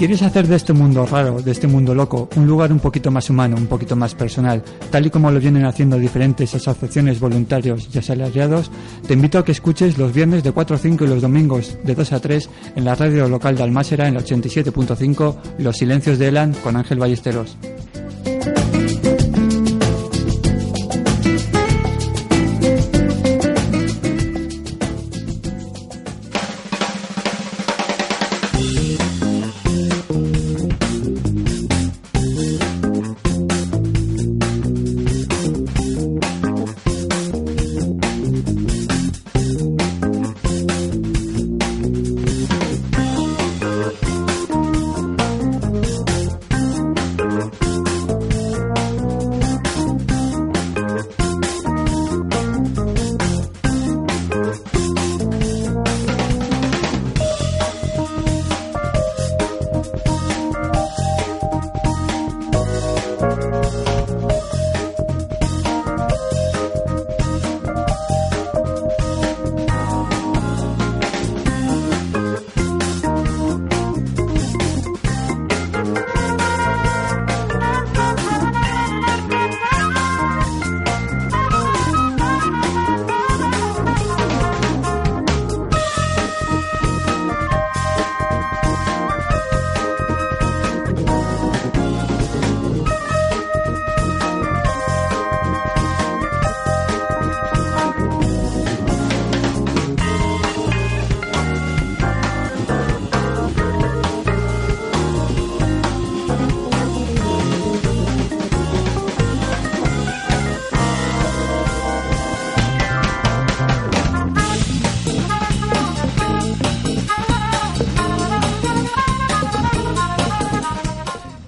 quieres hacer de este mundo raro, de este mundo loco, un lugar un poquito más humano, un poquito más personal, tal y como lo vienen haciendo diferentes asociaciones voluntarios y asalariados, te invito a que escuches los viernes de 4 a 5 y los domingos de 2 a 3 en la radio local de Almásera en la 87.5 Los Silencios de Elan con Ángel Ballesteros.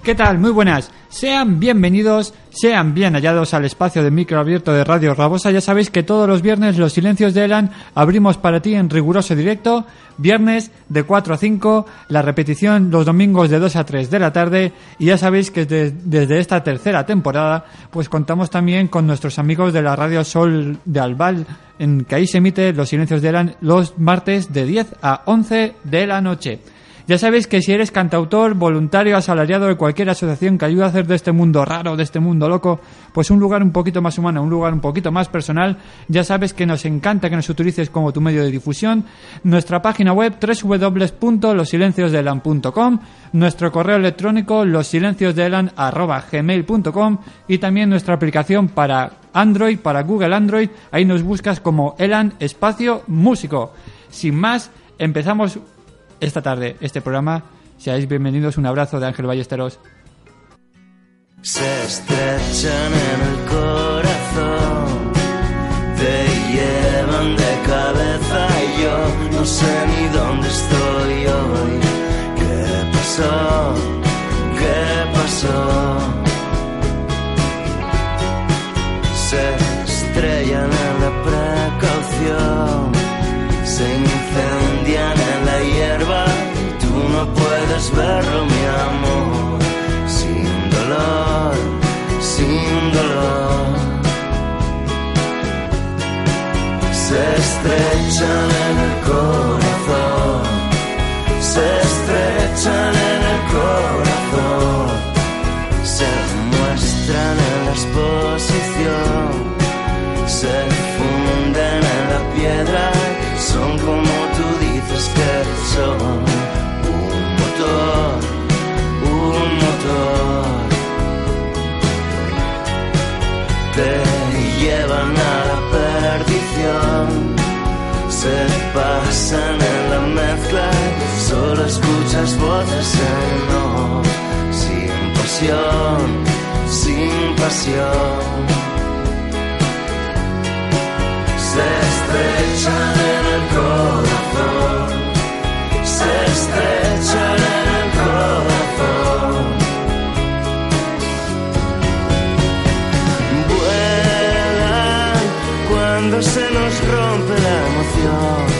¿Qué tal? Muy buenas. Sean bienvenidos, sean bien hallados al espacio de micro abierto de Radio Rabosa. Ya sabéis que todos los viernes los silencios de Elan abrimos para ti en riguroso directo. Viernes de 4 a 5, la repetición los domingos de 2 a 3 de la tarde. Y ya sabéis que desde esta tercera temporada, pues contamos también con nuestros amigos de la Radio Sol de Albal, en que ahí se emite los silencios de Elan los martes de 10 a 11 de la noche. Ya sabéis que si eres cantautor, voluntario, asalariado de cualquier asociación que ayude a hacer de este mundo raro, de este mundo loco, pues un lugar un poquito más humano, un lugar un poquito más personal, ya sabes que nos encanta que nos utilices como tu medio de difusión. Nuestra página web www.losilenciosdelan.com, nuestro correo electrónico losilenciosdelan.gmail.com y también nuestra aplicación para Android, para Google Android, ahí nos buscas como Elan Espacio Músico. Sin más, empezamos esta tarde este programa. Seáis bienvenidos, un abrazo de Ángel Ballesteros. Se estrechan en el corazón, te llevan de cabeza y yo no sé ni dónde estoy hoy. ¿Qué pasó? ¿Qué pasó? Se estrellan en la precaución, se incendian puedes verlo, mi amor, sin dolor, sin dolor. Se estrechan en el corazón, se estrechan en sin pasión, sin pasión. Se estrechan en el corazón, se estrechan en el corazón. Vuelan cuando se nos rompe la emoción.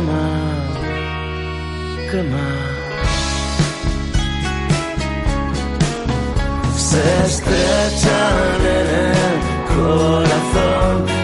Queman, queman. Se estrechan en el corazón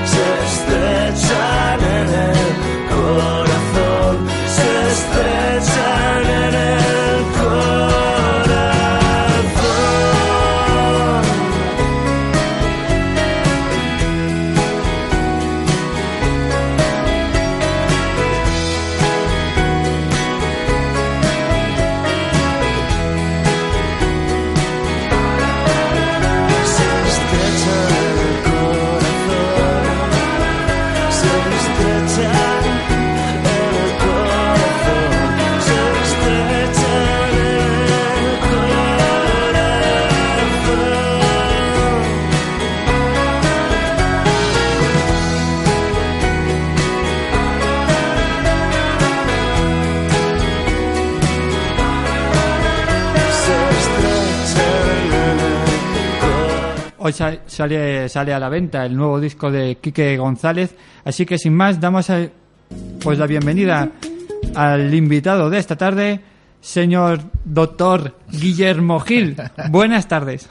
Hoy sa- sale, sale a la venta el nuevo disco de Quique González, así que sin más damos a- pues la bienvenida al invitado de esta tarde, señor doctor Guillermo Gil. Buenas tardes.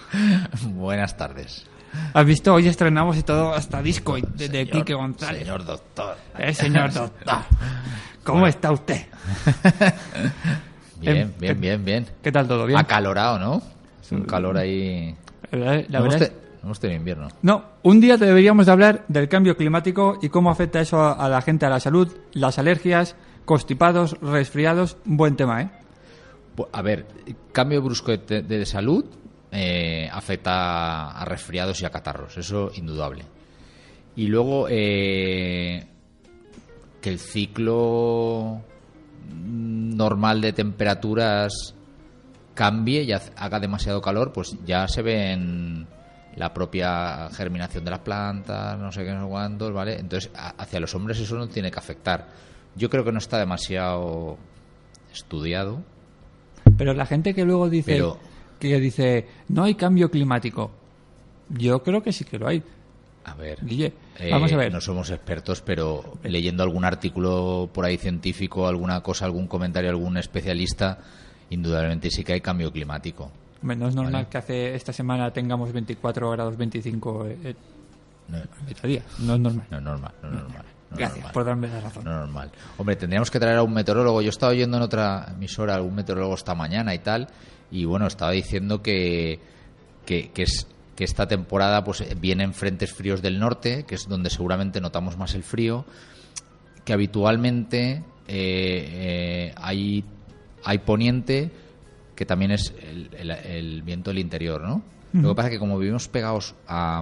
Buenas tardes. ¿Has visto? Hoy estrenamos y todo hasta disco de, de Quique González. Señor doctor. Eh, señor doctor. ¿Cómo está usted? Bien, Em, bien, bien, bien. ¿Qué tal todo? ¿Bien? Acalorado, ¿no? Es un calor ahí. La verdad- la hemos verdad te- no hemos tenido invierno. No, un día te deberíamos de hablar del cambio climático y cómo afecta eso a, a la gente, a la salud, las alergias, constipados, resfriados. Buen tema, ¿eh? Bu- A ver, cambio brusco de, salud eh, afecta a resfriados y a catarros, eso indudable. Y luego eh, que el ciclo normal de temperaturas cambie y haga demasiado calor, pues ya se ve en la propia germinación de las plantas, no sé qué, no sé cuántos, ¿vale? Entonces, hacia los hombres eso no tiene que afectar. Yo creo que no está demasiado estudiado. Pero la gente que luego dice Pero- que dice no hay cambio climático, yo creo que sí que lo hay. A ver, Guille, eh, vamos a ver. no somos expertos, pero leyendo algún artículo por ahí científico, alguna cosa, algún comentario, algún especialista, indudablemente sí que hay cambio climático. Hombre, No es normal Vale. que hace esta semana tengamos 24 grados 25 eh, eh, No, día. No es normal. no es normal, no es normal. no es Gracias normal. por darme la razón. No es normal. Hombre, tendríamos que traer a un meteorólogo. Yo estaba oyendo en otra emisora algún meteorólogo esta mañana y tal, y bueno, estaba diciendo que, que, que es, que esta temporada pues vienen frentes fríos del norte, que es donde seguramente notamos más el frío, que habitualmente eh, eh, hay, hay poniente, que también es el, el- el viento del interior, ¿no? Lo que pasa es que como vivimos pegados a,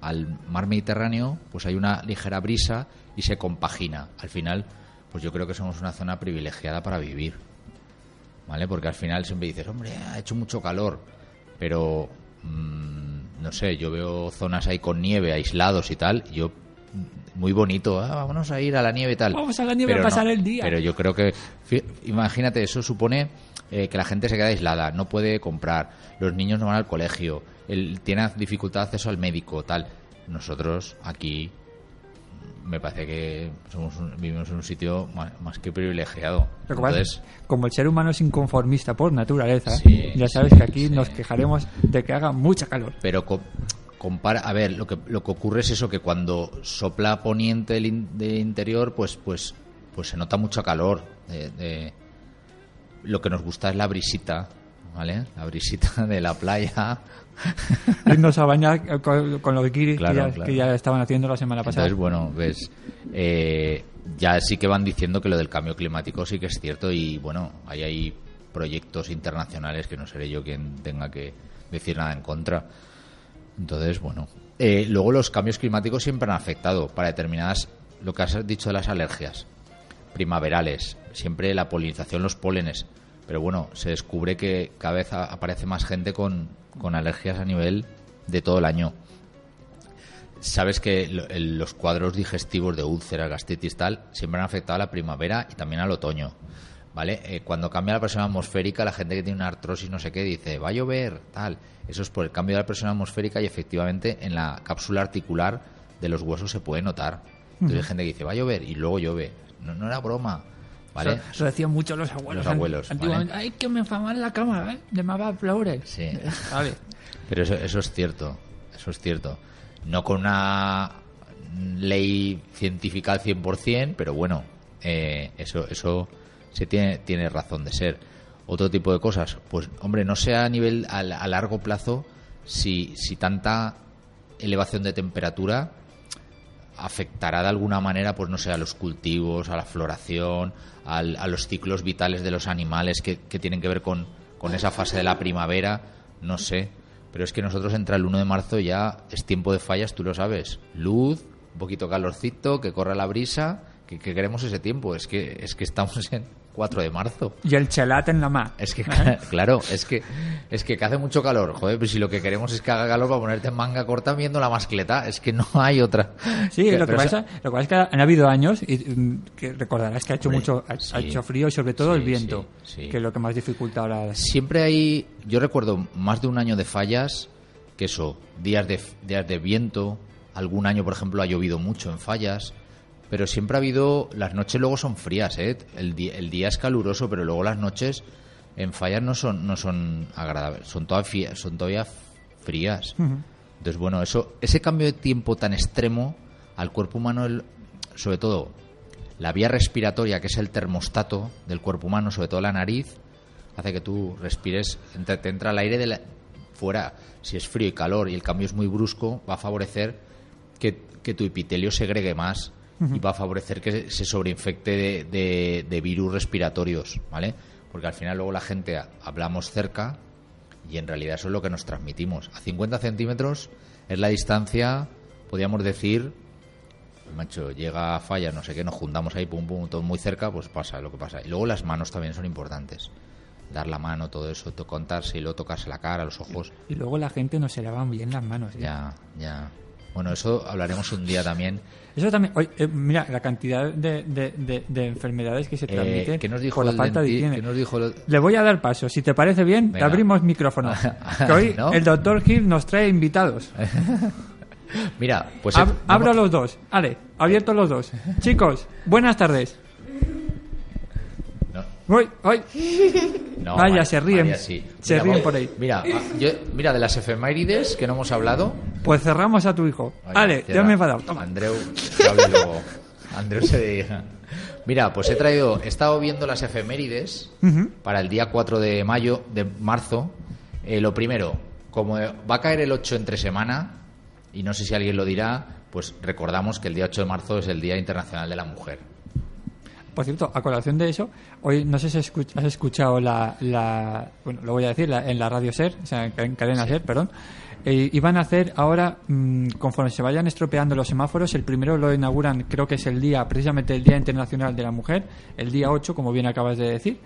al mar Mediterráneo, pues hay una ligera brisa y se compagina. Al final, pues yo creo que somos una zona privilegiada para vivir. ¿Vale? Porque al final siempre dices, hombre, ha hecho mucho calor, pero mm, no sé, yo veo zonas ahí con nieve, aislados y tal, y yo mm, muy bonito, ah, vámonos a ir a la nieve y tal. Vamos a la nieve a pasar el día. Pero yo creo que, imagínate, eso supone eh, que la gente se queda aislada, no puede comprar, los niños no van al colegio, él tiene dificultad de acceso al médico, tal. Nosotros aquí mm, me parece que somos un- vivimos en un sitio más, más que privilegiado. Pasa Entonces, es, como el ser humano es inconformista por naturaleza, Sí, ya sabes sí, que aquí sí. nos quejaremos de que haga mucha calor. pero co- compara, a ver, lo que lo que ocurre es eso que cuando sopla poniente del, in- del interior, pues pues pues se nota mucho calor. de- de- lo que nos gusta es la brisita, ¿vale? La brisita de la playa. Irnos a bañar con, con los guiris Claro, que, ya, claro. que ya estaban haciendo la semana pasada. Entonces, bueno, ves, eh, ya sí que van diciendo que lo del cambio climático sí que es cierto y bueno, ahí hay proyectos internacionales que no seré yo quien tenga que decir nada en contra. Entonces, bueno. Eh, luego los cambios climáticos siempre han afectado para determinadas, lo que has dicho de las alergias primaverales, siempre la polinización, los pólenes. Pero bueno, se descubre que cada vez aparece más gente con, con alergias a nivel de todo el año. Sabes que los cuadros digestivos de úlceras, gastritis, tal, siempre han afectado a la primavera y también al otoño. ¿Vale? Eh, cuando cambia la presión atmosférica, la gente que tiene una artrosis, no sé qué, dice, va a llover, tal. Eso es por el cambio de la presión atmosférica y efectivamente en la cápsula articular de los huesos se puede notar. Entonces hay gente que dice, va a llover y luego llueve. No, no era broma. ¿Vale? Eso, eso decían mucho los abuelos. Los abuelos, an- Antiguamente, ay, que me faman la cama, ¿eh? De flores. Sí. Vale. Pero eso, eso es cierto, eso es cierto. No con una ley científica al 100%, pero bueno, eh, eso, eso se tiene, tiene razón de ser. Otro tipo de cosas, pues hombre, no sé a nivel a, a largo plazo si, si tanta elevación de temperatura afectará de alguna manera, pues no sé, a los cultivos, a la floración, al- a los ciclos vitales de los animales que, que tienen que ver con, con esa fase de la primavera, no sé. Pero es que nosotros entra el 1 de marzo ya es tiempo de fallas, tú lo sabes. Luz, un poquito calorcito, que corra la brisa, que, que queremos ese tiempo. Es que, es que estamos en 4 de marzo. Y el chelat en la mar. Es que, claro, es que, es que, que hace mucho calor. Joder, pues si lo que queremos es que haga calor para ponerte en manga corta viendo la mascleta, es que no hay otra. Sí, lo que, pasa, esa- lo que pasa es que han habido años, y mm, que recordarás que ha hecho Hombre, mucho, ha, sí. hecho frío y sobre todo Sí, el viento, sí. que es lo que más dificulta ahora. Siempre hay, yo recuerdo más de un año de fallas, que eso, días de, días de viento, algún año, por ejemplo, ha llovido mucho en fallas, pero siempre ha habido, las noches luego son frías, ¿eh? El, el día es caluroso, pero luego las noches en fallas no son, no son agradables, son todavía, son todavía frías. Entonces, bueno, eso, ese cambio de tiempo tan extremo al cuerpo humano, el- sobre todo la vía respiratoria, que es el termostato del cuerpo humano, sobre todo la nariz, hace que tú respires, entra- te entra el aire de la- fuera. Si es frío y calor y el cambio es muy brusco, va a favorecer que, que tu epitelio segregue más y va a favorecer que se sobreinfecte de, de- de virus respiratorios, ¿vale? Porque al final luego la gente ha- hablamos cerca y en realidad eso es lo que nos transmitimos. A 50 centímetros es la distancia, podríamos decir, macho, llega a falla, no sé qué, nos juntamos ahí, pum, pum, todo muy cerca, pues pasa lo que pasa. Y luego las manos también son importantes. Dar la mano, todo eso, contarse y luego tocarse la cara, los ojos. Y luego la gente no se lavan bien las manos. ¿eh? Ya, ya. Bueno, eso hablaremos un día también. Eso también, oye, eh, mira, la cantidad de, de- de- de enfermedades que se Eh, transmiten ¿Qué nos dijo por la falta de higiene. qué nos dijo el- Le voy a dar paso. Si te parece bien, te abrimos micrófono. que hoy ¿No? el doctor Gil nos trae invitados. Mira, pues... Ab- abro los dos. Ale, abiertos los dos. Chicos, buenas tardes. Uy, uy. no, Vaya, María- se ríen. María sí. Se Mira, ríen voy- por ahí. Mira, ah, yo- mira, de las efemérides que no hemos hablado, Pues cerramos a tu hijo. Vaya, Ale, cierra. ya me he enfadado. Toma. Andreu, luego. Andreu se dedica. Mira, pues he traído, he estado viendo las efemérides Ujú. para el día 4 de mayo, de marzo. Eh, lo primero, como va a caer el 8 entre semana, y no sé si alguien lo dirá, pues recordamos que el día 8 de marzo es el Día Internacional de la Mujer. Por cierto, a colación de eso, hoy no sé si has escuchado la, la- bueno, lo voy a decir, la- en la radio SER, o sea, en cadena SER, perdón, eh, iban a hacer ahora, mm, conforme se vayan estropeando los semáforos, el primero lo inauguran, creo que es el día, precisamente el Día Internacional de la Mujer, el día 8, como bien acabas de decir,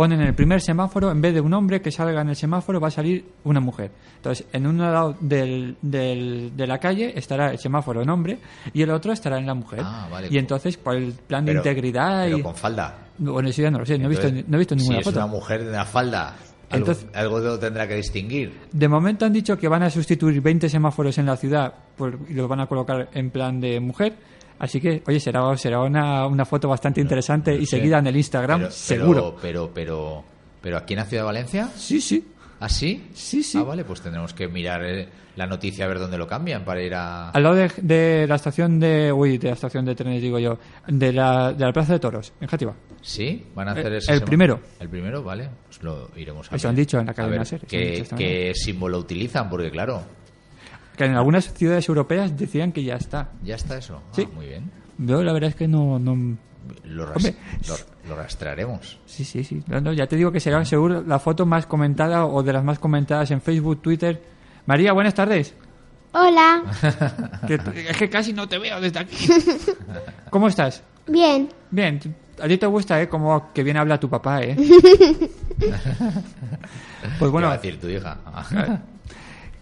ponen el primer semáforo, en vez de un hombre que salga en el semáforo, va a salir una mujer. Entonces, en un lado del, del- de la calle estará el semáforo en hombre y el otro estará en la mujer. Ah, vale. Y entonces, por el plan de Pero- integridad pero y... con falda. Bueno, eso ya no lo sé, no he visto, Entonces, no he visto ninguna si foto. es una mujer de la falda, Entonces- algo tendrá que distinguir. De momento han dicho que van a sustituir 20 semáforos en la ciudad por- y los van a colocar en plan de mujer. Así que, oye, será, será una, una foto bastante interesante y seguida en el Instagram, Pero- seguro. Pero, pero, pero, pero aquí en la ciudad de Valencia, Sí, sí. ¿ah, sí? Sí, sí. Ah, vale, pues tendremos que mirar eh, la noticia a ver dónde lo cambian para ir a... Al lado de, de la estación de... Uy, de la estación de trenes, digo yo. De la, de la Plaza de Toros, en Játiva. ¿Sí? ¿Van a hacer El- ese el primero. El primero, vale. Pues lo iremos a Eso ver. han dicho en la A cadena ver SER, ¿Qué, qué símbolo utilizan? Porque claro, Que en algunas ciudades europeas decían que ya está. ya está eso. Ah, Sí. muy bien. Yo la verdad es que no... no Lo, ras- Hombre. lo- lo rastrearemos. Sí, sí, sí. No, no, ya te digo que será seguro la foto más comentada o de las más comentadas en Facebook, Twitter. María, buenas tardes. Hola, Que es que casi no te veo desde aquí. ¿Cómo estás? bien. Bien. A ti te gusta, ¿eh? Como que bien habla tu papá, ¿eh? Pues ¿Qué bueno, va a decir tu hija?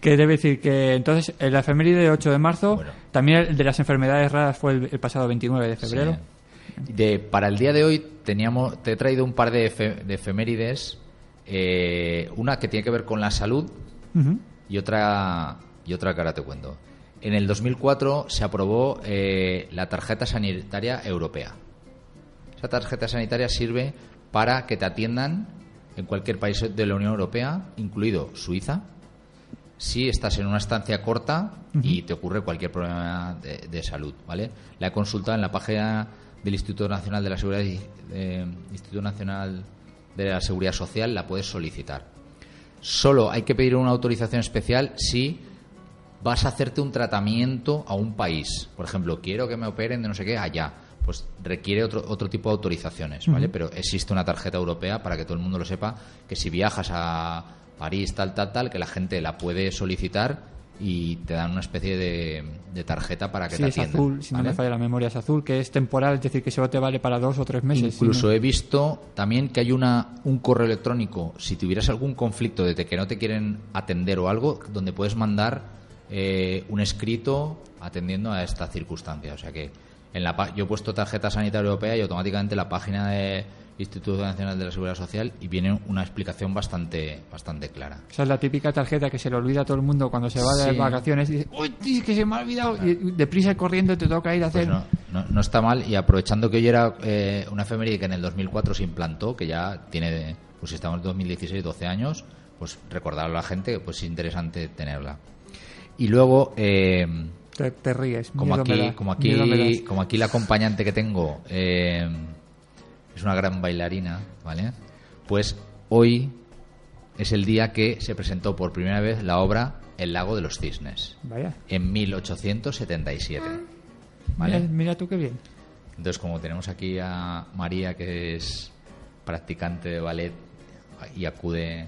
Que debe decir que entonces el efeméride de 8 de marzo, Bueno. también el de las enfermedades raras fue el, el pasado 29 de febrero. Sí. De, para el día de hoy teníamos, te he traído un par de, efe- de efemérides. eh, una que tiene que ver con la salud y otra, y otra que ahora te cuento. En el 2004 se aprobó eh, la tarjeta sanitaria europea. Esa tarjeta sanitaria sirve para que te atiendan en cualquier país de la Unión Europea, incluido Suiza, si estás en una estancia corta y te ocurre cualquier problema de, de salud, ¿vale? La he consultado en la página del Instituto Nacional de la Seguridad eh, Instituto Nacional de la Seguridad Social, la puedes solicitar. Solo hay que pedir una autorización especial si vas a hacerte un tratamiento a un país. Por ejemplo, quiero que me operen de no sé qué allá. Pues requiere otro, otro tipo de autorizaciones, ¿vale? Pero existe una tarjeta europea para que todo el mundo lo sepa, que si viajas a París, tal, tal, tal, que la gente la puede solicitar y te dan una especie de, de tarjeta para que Sí, te es atiendan. azul, si no ¿vale? me falla la memoria, es azul, que es temporal, es decir, que solo te vale para dos o tres meses. Incluso no- he visto también que hay una un correo electrónico, si tuvieras algún conflicto de que no te quieren atender o algo, donde puedes mandar eh, un escrito atendiendo a esta circunstancia. O sea que en la yo he puesto tarjeta sanitaria europea y automáticamente la página del Instituto Nacional de la Seguridad Social y viene una explicación bastante bastante clara. Esa es la típica tarjeta que se le olvida a todo el mundo cuando se va de Sí. vacaciones y dice, uy, tío, que se me ha olvidado. Y deprisa y corriendo te toca ir a Pues hacer... no, no, no está mal y aprovechando que hoy era eh, una efeméride que en el 2004 se implantó, que ya tiene, pues si estamos en 2016, 12 años, pues recordarlo a la gente que pues es interesante tenerla. Y luego, eh, Te, te ríes. como miedo me aquí, da, como aquí, como aquí la acompañante que tengo eh, es una gran bailarina, ¿vale? Pues hoy es el día que se presentó por primera vez la obra El lago de los cisnes Vaya, en 1877. ¿Vale? mira, mira tú qué bien. Entonces, como tenemos aquí a María, que es practicante de ballet y acude.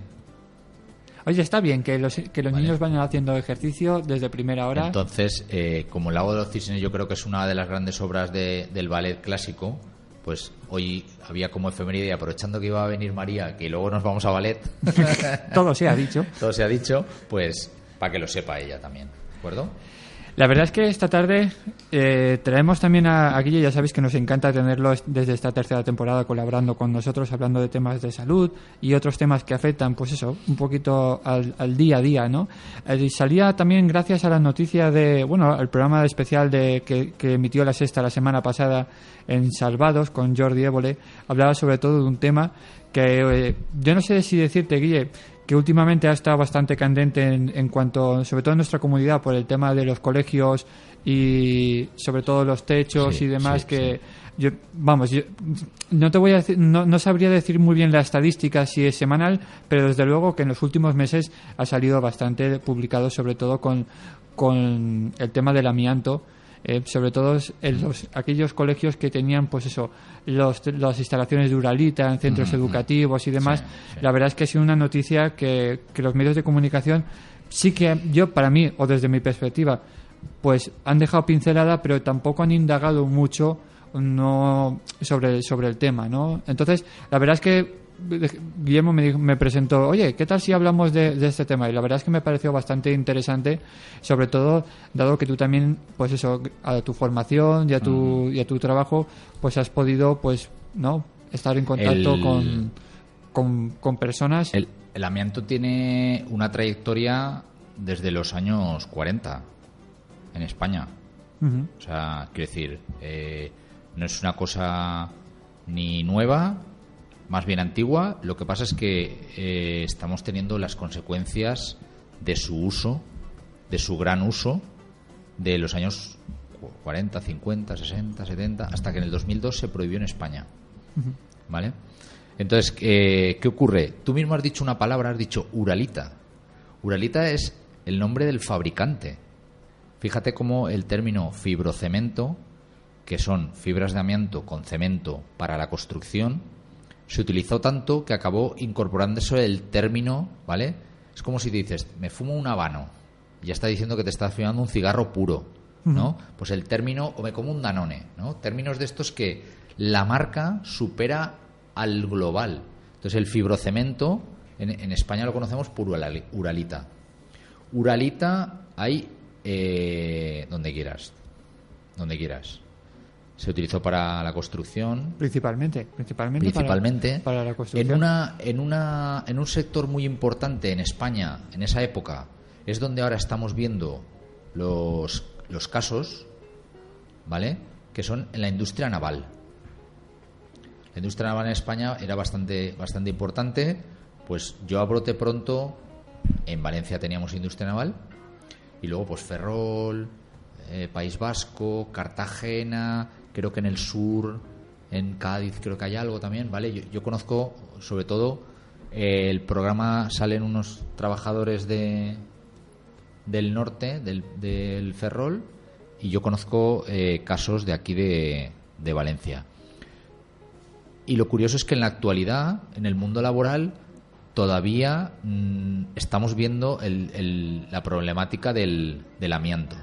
Oye, está bien que los, que los Vale. niños vayan haciendo ejercicio desde primera hora. Entonces, eh, como El lago de los cisnes yo creo que es una de las grandes obras de- del ballet clásico, pues hoy había como efeméride y aprovechando que iba a venir María, que luego nos vamos a ballet, Todo se ha dicho. todo se ha dicho, pues para que lo sepa ella también, ¿de acuerdo? La verdad es que esta tarde eh, traemos también a, a Guille, ya sabéis que nos encanta tenerlo es- desde esta tercera temporada colaborando con nosotros, hablando de temas de salud y otros temas que afectan, pues eso, un poquito al, al día a día, ¿no? Eh, salía también gracias a la noticia de, bueno, al programa especial de que, que emitió la sexta la semana pasada en Salvados con Jordi Évole, hablaba sobre todo de un tema que eh, yo no sé si decirte, Guille, que últimamente ha estado bastante candente en, en cuanto, sobre todo en nuestra comunidad, por el tema de los colegios y sobre todo los techos Sí, y demás, sí, que yo, vamos, yo no te voy a decir, no, no sabría decir muy bien la estadística si es semanal, pero desde luego que en los últimos meses ha salido bastante publicado, sobre todo con, con el tema del amianto. Eh, sobre todo en los, aquellos colegios que tenían pues eso los, las instalaciones de Uralita en centros educativos y demás. Sí, sí. la verdad es que ha sido una noticia que, que los medios de comunicación sí que yo para mí o desde mi perspectiva pues han dejado pincelada pero tampoco han indagado mucho no sobre sobre el tema no entonces la verdad es que Guillermo me, dijo- me presentó oye qué tal si hablamos de, de este tema y la verdad es que me pareció bastante interesante sobre todo dado que tú también pues eso a tu formación y a tu y a tu trabajo pues has podido pues no estar en contacto El- con, con con personas. El, el amianto tiene una trayectoria desde los años 40 en España. O sea, quiero decir, eh, no es una cosa ni nueva, más bien antigua. Lo que pasa es que eh, estamos teniendo las consecuencias de su uso, de su gran uso, de los años 40, 50, 60, 70, hasta que en el 2002 se prohibió en España. ¿Vale? Entonces, eh, ¿qué ocurre? Tú mismo has dicho una palabra, has dicho Uralita. Uralita es el nombre del fabricante. Fíjate cómo el término fibrocemento, que son fibras de amianto con cemento para la construcción, se utilizó tanto que acabó incorporándose el término, ¿vale? Es como si dices, me fumo un habano, ya está diciendo que te estás fumando un cigarro puro, ¿no? Pues el término, o me como un danone, ¿no? Términos de estos que la marca supera al global. Entonces el fibrocemento, en, en España lo conocemos por urali- Uralita. Uralita hay eh, donde quieras, donde quieras. Se utilizó para la construcción, principalmente principalmente para- principalmente para, la construcción. en una en una en un sector muy importante en España en esa época es donde ahora estamos viendo los los casos vale que son en la industria naval. La industria naval en España era bastante bastante importante. Pues yo a brote pronto en Valencia teníamos industria naval y luego pues Ferrol, eh, País Vasco, Cartagena, creo que en el sur, en Cádiz creo que hay algo también, ¿vale? Yo, conozco sobre todo eh, el programa salen unos trabajadores de del norte del, del Ferrol y yo conozco eh, casos de aquí de, de Valencia. Y lo curioso es que en la actualidad, en el mundo laboral, todavía mm, estamos viendo el- la problemática del, del amianto.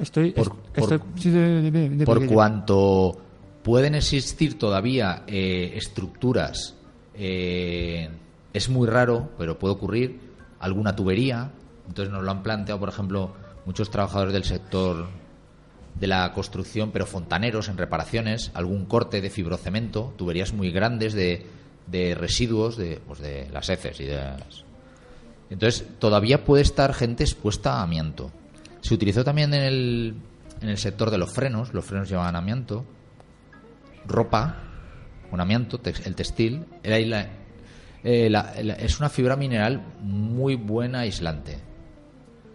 Estoy. Por- por- estoy- sí, de- de- de- de- Por de- cuanto pueden existir todavía eh, estructuras, eh, es muy raro, pero puede ocurrir, alguna tubería. Entonces nos lo han planteado, por ejemplo, muchos trabajadores del sector de la construcción, pero fontaneros en reparaciones, algún corte de fibrocemento, tuberías muy grandes de, de residuos de, pues de las heces y de las- Entonces, todavía puede estar gente expuesta a amianto. Se utilizó también en el, en el sector de los frenos, los frenos llevaban amianto, ropa, un amianto, tex- el textil, ahí la- eh, es una fibra mineral muy buena aislante.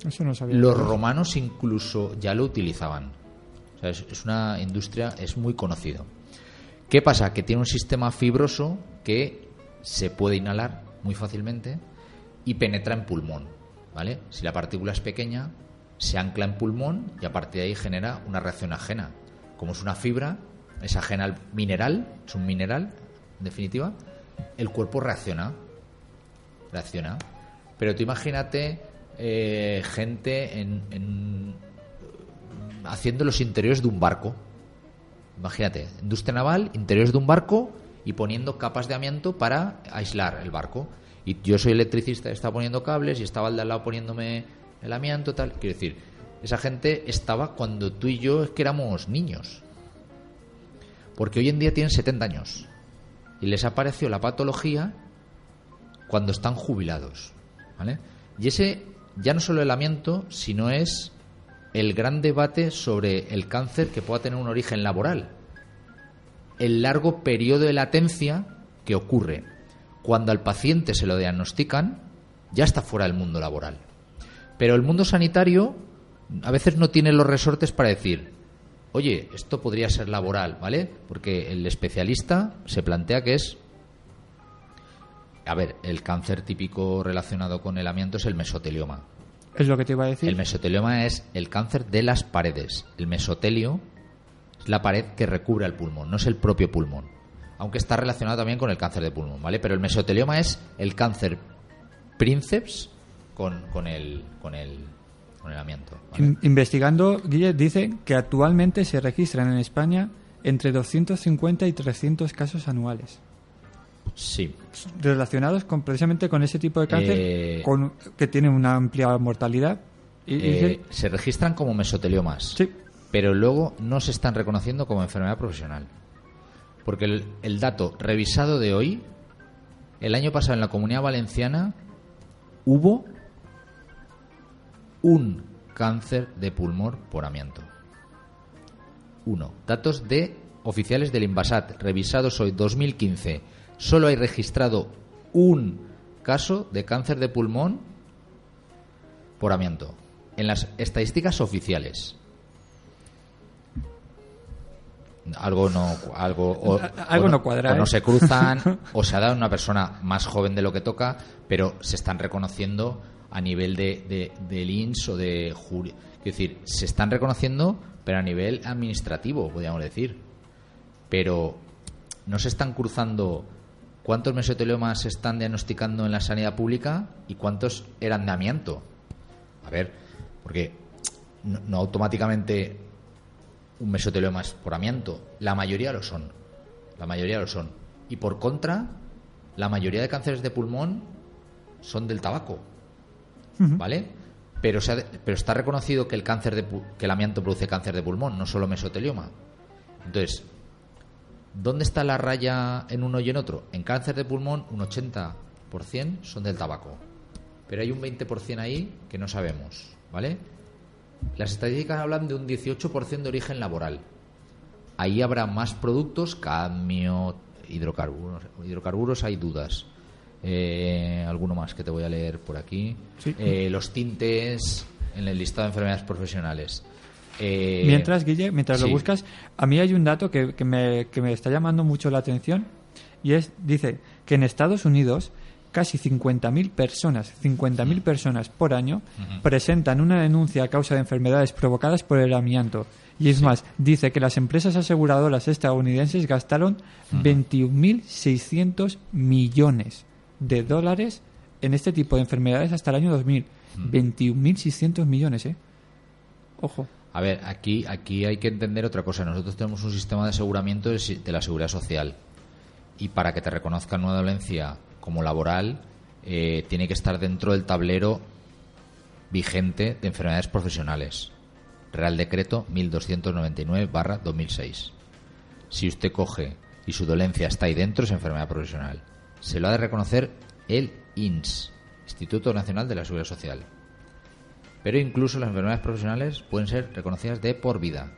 Eso no sabía. Los romanos incluso ya lo utilizaban. O sea, es, es una industria, es muy conocido. ¿Qué pasa? Que tiene un sistema fibroso que se puede inhalar muy fácilmente y penetra en pulmón. ¿Vale? Si la partícula es pequeña, se ancla en pulmón y a partir de ahí genera una reacción ajena. Como es una fibra, es ajena al mineral, es un mineral, en definitiva, el cuerpo reacciona reacciona. Pero tú imagínate eh, gente en, en- haciendo los interiores de un barco. Imagínate, industria naval, interiores de un barco y poniendo capas de amianto para aislar el barco. Y yo soy electricista, estaba poniendo cables y estaba al de al lado poniéndome el amianto, tal. Quiero decir, esa gente estaba cuando tú y yo es que éramos niños. Porque hoy en día tienen 70 años. Y les apareció la patología cuando están jubilados. ¿vale? Y ese ya no solo el amianto, sino es el gran debate sobre el cáncer que pueda tener un origen laboral. El largo periodo de latencia que ocurre cuando al paciente se lo diagnostican, ya está fuera del mundo laboral. Pero el mundo sanitario a veces no tiene los resortes para decir, oye, esto podría ser laboral, ¿vale? Porque el especialista se plantea que es a ver, el cáncer típico relacionado con el amianto es el mesotelioma. Es lo que te iba a decir. El mesotelioma es el cáncer de las paredes. El mesotelio es la pared que recubre al pulmón, no es el propio pulmón. Aunque está relacionado también con el cáncer de pulmón, ¿vale? Pero el mesotelioma es el cáncer princeps con, con, el, con, el, con el amianto. investigando, Guille dice que actualmente se registran en España entre 250 y 300 casos anuales Sí. relacionados con precisamente con ese tipo de cáncer Eh, con, que tiene una amplia mortalidad. Y, y Eh, se registran como mesoteliomas. Sí. pero luego no se están reconociendo como enfermedad profesional. Porque el, el dato revisado de hoy, el año pasado en la comunidad valenciana hubo un cáncer de pulmón por amianto. Uno. Datos de oficiales del Invasat, revisados hoy 2015. Solo hay registrado un caso de cáncer de pulmón por amianto. En las estadísticas oficiales. Algo no, algo, o, Algo o no cuadra, o no ¿eh? se cruzan, o se ha dado una persona más joven de lo que toca, pero se están reconociendo a nivel de, de, del INS o de juri. Es decir, se están reconociendo, pero a nivel administrativo, podríamos decir. Pero no se están cruzando cuántos mesoteliomas se están diagnosticando en la sanidad pública y cuántos eran de amianto. A ver, porque no, automáticamente un mesotelioma es por amianto. La mayoría lo son. La mayoría lo son. Y por contra, la mayoría de cánceres de pulmón son del tabaco. ¿Vale? Pero, se ha pero está reconocido que el cáncer de que el amianto produce cáncer de pulmón, no solo mesotelioma. Entonces, ¿dónde está la raya en uno y en otro? En cáncer de pulmón, un 80% son del tabaco. Pero hay un 20% ahí que no sabemos, ¿vale? Las estadísticas hablan de un 18% de origen laboral. Ahí habrá más productos, cadmio, hidrocarburos. Hidrocarburos hay dudas. Eh, alguno más que te voy a leer por aquí. Sí. Eh, los tintes en el listado de enfermedades profesionales. Eh, Mientras, Guille, mientras lo buscas, a mí hay un dato que, que me, que me está llamando mucho la atención y es, dice que en Estados Unidos casi 50.000 personas, 50.000 personas por año presentan una denuncia a causa de enfermedades provocadas por el amianto. Y es más, dice que las empresas aseguradoras estadounidenses gastaron 21.600 millones de dólares en este tipo de enfermedades hasta el año 2000. 21.600 millones, ¿eh? Ojo. A ver, aquí, aquí hay que entender otra cosa. Nosotros tenemos un sistema de aseguramiento de la seguridad social. Y para que te reconozcan una dolencia como laboral, eh, tiene que estar dentro del tablero vigente de enfermedades profesionales. Real Decreto 1299-2006. Si usted coge y su dolencia está ahí dentro, es enfermedad profesional. Se lo ha de reconocer el INS, Instituto Nacional de la Seguridad Social. Pero incluso las enfermedades profesionales pueden ser reconocidas de por vida.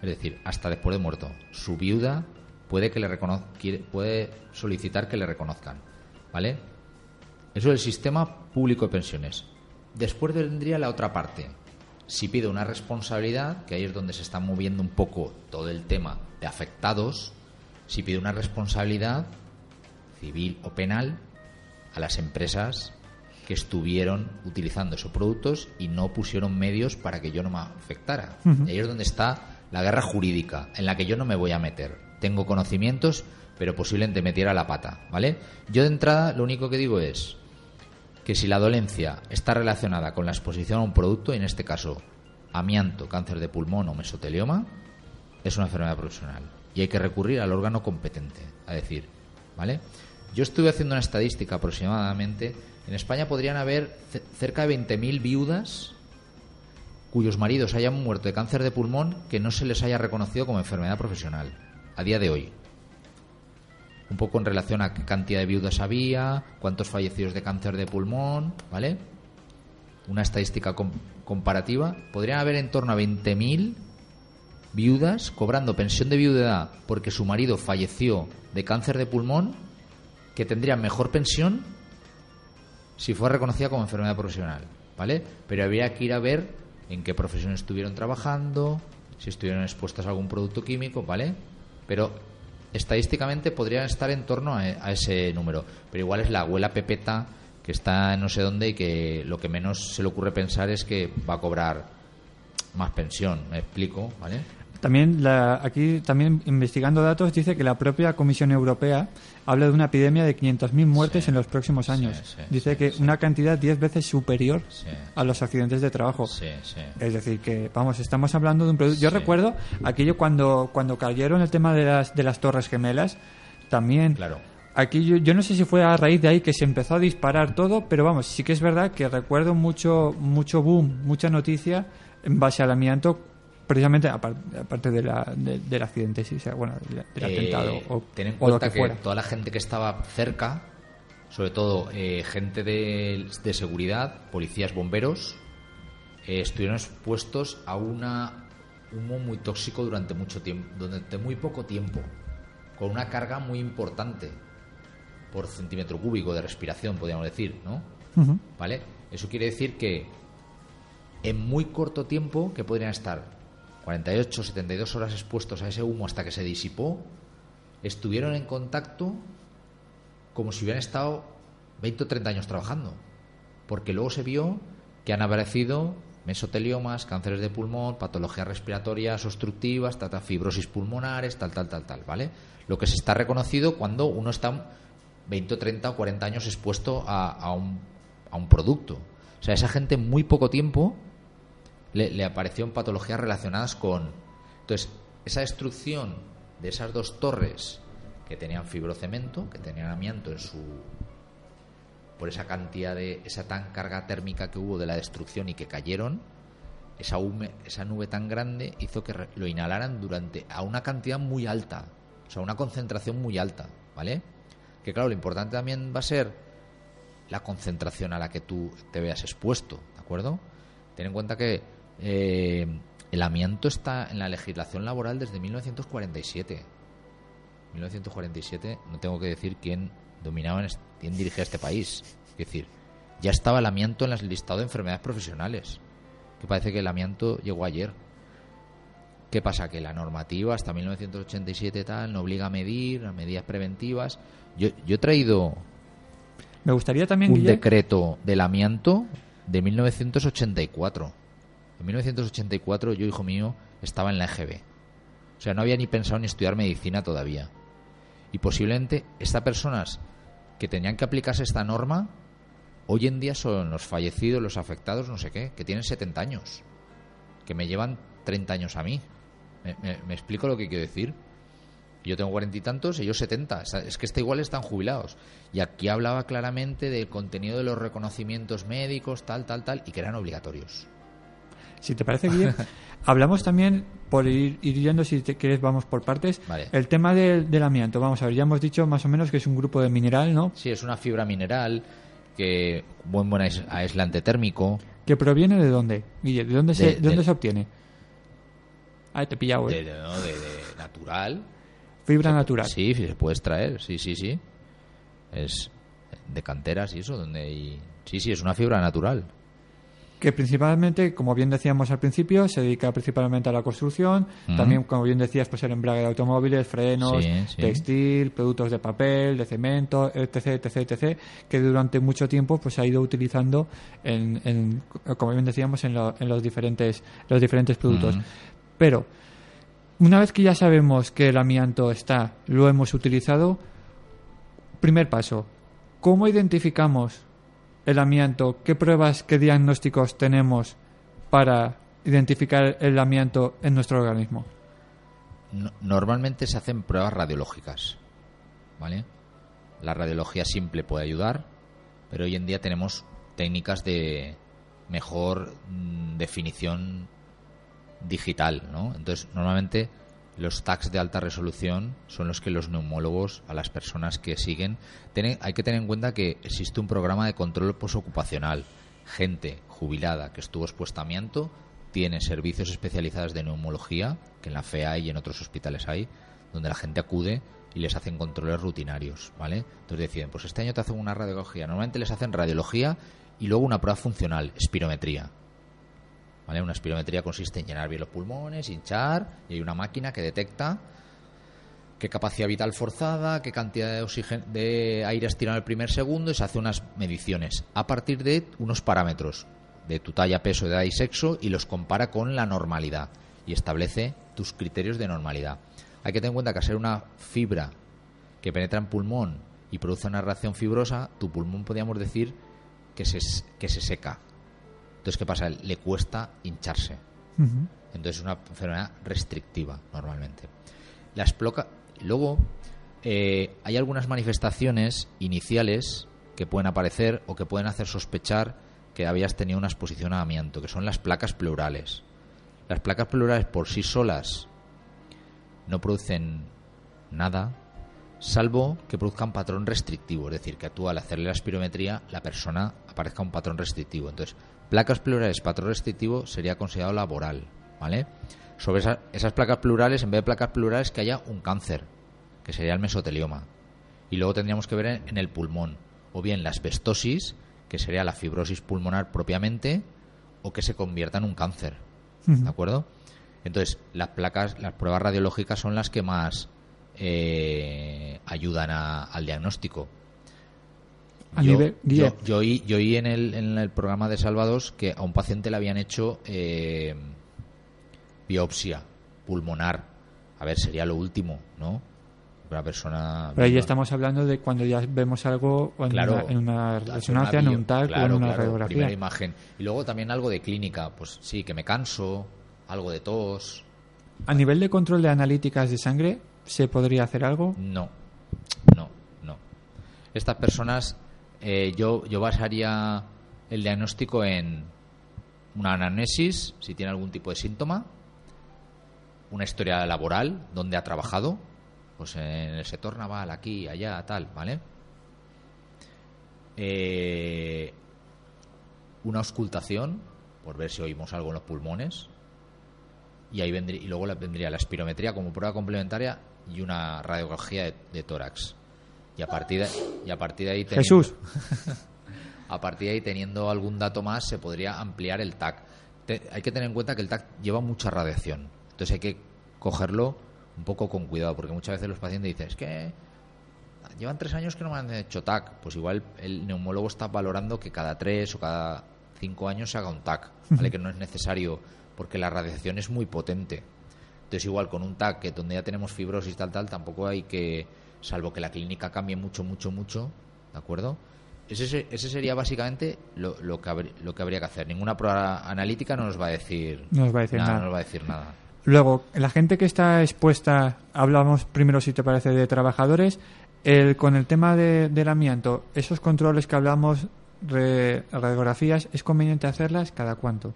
Es decir, hasta después de muerto. Su viuda puede, que le puede solicitar que le reconozcan. ¿Vale? Eso es el sistema público de pensiones. Después vendría la otra parte. Si pide una responsabilidad, que ahí es donde se está moviendo un poco todo el tema de afectados, si pide una responsabilidad civil o penal a las empresas que estuvieron utilizando esos productos y no pusieron medios para que yo no me afectara. Y ahí es donde está la guerra jurídica, en la que yo no me voy a meter. Tengo conocimientos, pero posiblemente metiera la pata, ¿vale? Yo de entrada lo único que digo es que si la dolencia está relacionada con la exposición a un producto, y en este caso amianto, cáncer de pulmón o mesotelioma, es una enfermedad profesional y hay que recurrir al órgano competente, a decir, ¿vale? Yo estuve haciendo una estadística aproximadamente. En España podrían haber ce- cerca de 20.000 viudas cuyos maridos hayan muerto de cáncer de pulmón que no se les haya reconocido como enfermedad profesional a día de hoy. Un poco en relación a qué cantidad de viudas había, cuántos fallecidos de cáncer de pulmón, ¿vale? Una estadística com- comparativa. Podrían haber en torno a 20.000 viudas cobrando pensión de viudedad porque su marido falleció de cáncer de pulmón que tendrían mejor pensión si fue reconocida como enfermedad profesional, ¿vale? Pero habría que ir a ver en qué profesión estuvieron trabajando, si estuvieron expuestos a algún producto químico, ¿vale? Pero estadísticamente podrían estar en torno a, a ese número. Pero igual es la abuela Pepeta que está no sé dónde y que lo que menos se le ocurre pensar es que va a cobrar más pensión, me explico, ¿vale? También la- aquí, también investigando datos, dice que la propia Comisión Europea habla de una epidemia de 500.000 muertes Sí, en los próximos años. sí, sí, dice que una cantidad 10 veces superior a los accidentes de trabajo. Es decir, que vamos, estamos hablando de un producto. Yo recuerdo aquello cuando, cuando cayeron el tema de las, de las Torres Gemelas, también. Claro. Aquí yo, yo no sé si fue a raíz de ahí que se empezó a disparar todo, pero vamos, sí que es verdad que recuerdo mucho, mucho boom, mucha noticia en base al amianto, precisamente apar- aparte de la, de- del accidente, sí, o sea, bueno, del, del Eh, atentado o, ten en o lo cuenta que que, fuera. toda la gente que estaba cerca, sobre todo eh, gente de, de seguridad, policías, bomberos, eh, estuvieron expuestos a una humo muy tóxico durante mucho tiempo, durante muy poco tiempo, con una carga muy importante por centímetro cúbico de respiración, podríamos decir, ¿no? ¿Vale? Eso quiere decir que en muy corto tiempo, que podrían estar 48, 72 horas expuestos a ese humo hasta que se disipó, estuvieron en contacto como si hubieran estado 20 o 30 años trabajando. Porque luego se vio que han aparecido mesoteliomas, cánceres de pulmón, patologías respiratorias obstructivas, tal, fibrosis pulmonares, tal, tal, tal, tal, ¿vale? Lo que se está reconocido cuando uno está 20 o 30 o 40 años expuesto a, a un, a un producto. O sea, esa gente en muy poco tiempo le, le apareció en patologías relacionadas con... Entonces, esa destrucción de esas dos torres que tenían fibrocemento, que tenían amianto en su... por esa cantidad de... esa tan carga térmica que hubo de la destrucción y que cayeron, esa, hume- esa nube tan grande hizo que lo inhalaran durante... a una cantidad muy alta, o sea, una concentración muy alta, ¿vale? Que claro, lo importante también va a ser la concentración a la que tú te veas expuesto, ¿de acuerdo? Ten en cuenta que eh, el amianto está en la legislación laboral desde 1947. 1947, no tengo que decir quién dominaban, est- quién dirigía este país. Es decir, ya estaba el amianto en el listado de enfermedades profesionales. Que parece que el amianto llegó ayer. ¿Qué pasa? Que la normativa hasta 1987 tal no obliga a medir, a medidas preventivas. Yo, yo he traído Me gustaría también, un Guille, decreto del amianto de 1984. En 1984 yo, hijo mío, estaba en la EGB. O sea, no había ni pensado ni estudiar medicina todavía. Y posiblemente estas personas que tenían que aplicarse esta norma, hoy en día son los fallecidos, los afectados, no sé qué, que tienen 70 años, que me llevan 30 años a mí. ¿Me, explico lo que quiero decir? Yo tengo cuarenta y tantos, ellos 70. O sea, Es que está igual están jubilados. Y aquí hablaba claramente del contenido de los reconocimientos médicos, tal, tal, tal, y que eran obligatorios. Si te parece bien, hablamos también, por ir, ir yendo, si te quieres, vamos por partes, Vale. el tema del, del amianto. Vamos a ver, ya hemos dicho más o menos que es un grupo de mineral, ¿no? Sí, es una fibra mineral que buen buen ais- aislante térmico. ¿Que proviene de dónde? ¿De dónde, se, De- de dónde de- se obtiene? Ah, te he pillado, ¿eh? De, ¿no? de- natural. Fibra Se- natural. Sí, sí, se puede extraer, sí, sí, sí. Es de canteras y eso, donde hay... Sí, sí, es una fibra natural. Que principalmente, como bien decíamos al principio, se dedica principalmente a la construcción, también, como bien decías, pues el embrague de automóviles, frenos, Sí, sí. textil, productos de papel, de cemento, etc, etc, etc, que durante mucho tiempo pues se ha ido utilizando en, en, como bien decíamos, en, lo- en los diferentes los diferentes productos. Pero una vez que ya sabemos que el amianto está, lo hemos utilizado, primer paso, ¿cómo identificamos el amianto? ¿Qué pruebas, qué diagnósticos tenemos para identificar el amianto en nuestro organismo? No- normalmente se hacen pruebas radiológicas, ¿vale? La radiología simple puede ayudar, pero hoy en día tenemos técnicas de mejor mm, definición digital, ¿no? Entonces, normalmente los tags de alta resolución son los que los neumólogos a las personas que siguen hay que tener en cuenta que existe un programa de control posocupacional. Gente jubilada que estuvo expuesta a amianto tiene servicios especializados de neumología, que en la FEA y en otros hospitales hay, donde la gente acude y les hacen controles rutinarios, ¿vale? Entonces deciden, pues este año te hacen una radiología. Normalmente les hacen radiología y luego una prueba funcional, espirometría. ¿Vale? Una espirometría consiste en llenar bien los pulmones, hinchar, y hay una máquina que detecta qué capacidad vital forzada, qué cantidad de, oxígeno, de aire has tirado en el primer segundo y se hace unas mediciones a partir de unos parámetros de tu talla, peso, edad y sexo y los compara con la normalidad y establece tus criterios de normalidad. Hay que tener en cuenta que al ser una fibra que penetra en pulmón y produce una reacción fibrosa, tu pulmón podríamos decir que se, que se seca. Entonces, ¿qué pasa? Le cuesta hincharse. Entonces es una enfermedad restrictiva normalmente. Las ploca- Luego eh, hay algunas manifestaciones iniciales que pueden aparecer o que pueden hacer sospechar que habías tenido una exposición a amianto, que son las placas pleurales. Las placas pleurales por sí solas no producen nada, salvo que produzcan patrón restrictivo, es decir, que tú al hacerle la espirometría la persona aparezca un patrón restrictivo. Entonces, placas pleurales, patrón restrictivo sería considerado laboral, ¿vale? Sobre esa- esas placas plurales, en vez de placas plurales, que haya un cáncer, que sería el mesotelioma. Y luego tendríamos que ver en, en el pulmón, o bien la asbestosis, que sería la fibrosis pulmonar propiamente, o que se convierta en un cáncer. ¿De acuerdo? Entonces, las placas, las pruebas radiológicas son las que más eh, ayudan a- al diagnóstico. A yo, nivel- yo- yo oí, yo oí en, el, en el programa de Salvados que a un paciente le habían hecho eh, biopsia pulmonar. A ver, sería lo último, ¿no? Una persona. Pero ahí estamos hablando de cuando ya vemos algo en, Claro, una, en una hacer resonancia, en un TAC o en claro, una claro, radiografía. Primera imagen. Y luego también algo de clínica, pues sí, que me canso, algo de tos. A nivel de control de analíticas de sangre, ¿se podría hacer algo? No, no, no. Estas personas, eh, yo, yo basaría el diagnóstico en una anamnesis, si tiene algún tipo de síntoma, una historia laboral, donde ha trabajado, pues en el sector naval, aquí, allá, tal, ¿vale? Eh, una auscultación, por ver si oímos algo en los pulmones, y ahí vendría, y luego vendría la espirometría como prueba complementaria y una radiografía de, de tórax. Y a partir de, y a partir de ahí teniendo- Jesús. a partir de ahí, teniendo algún dato más, se podría ampliar el TAC. Te- hay que tener en cuenta que el TAC lleva mucha radiación. Entonces hay que cogerlo un poco con cuidado, porque muchas veces los pacientes dicen, es que llevan tres años que no me han hecho TAC. Pues igual el neumólogo está valorando que cada tres o cada cinco años se haga un TAC, ¿vale? que no es necesario, porque la radiación es muy potente. Entonces igual con un TAC que donde ya tenemos fibrosis tal tal, tampoco hay que, salvo que la clínica cambie mucho, mucho, mucho, ¿de acuerdo? Ese, se- ese sería básicamente lo, lo, que habr- lo que habría que hacer. Ninguna prueba analítica no nos va a decir, No nos va a decir nada. No nos va a decir nada. Luego, la gente que está expuesta, hablamos primero, si te parece, de trabajadores. El, con el tema de- del amianto, esos controles que hablamos, re- radiografías, ¿es conveniente hacerlas cada cuánto?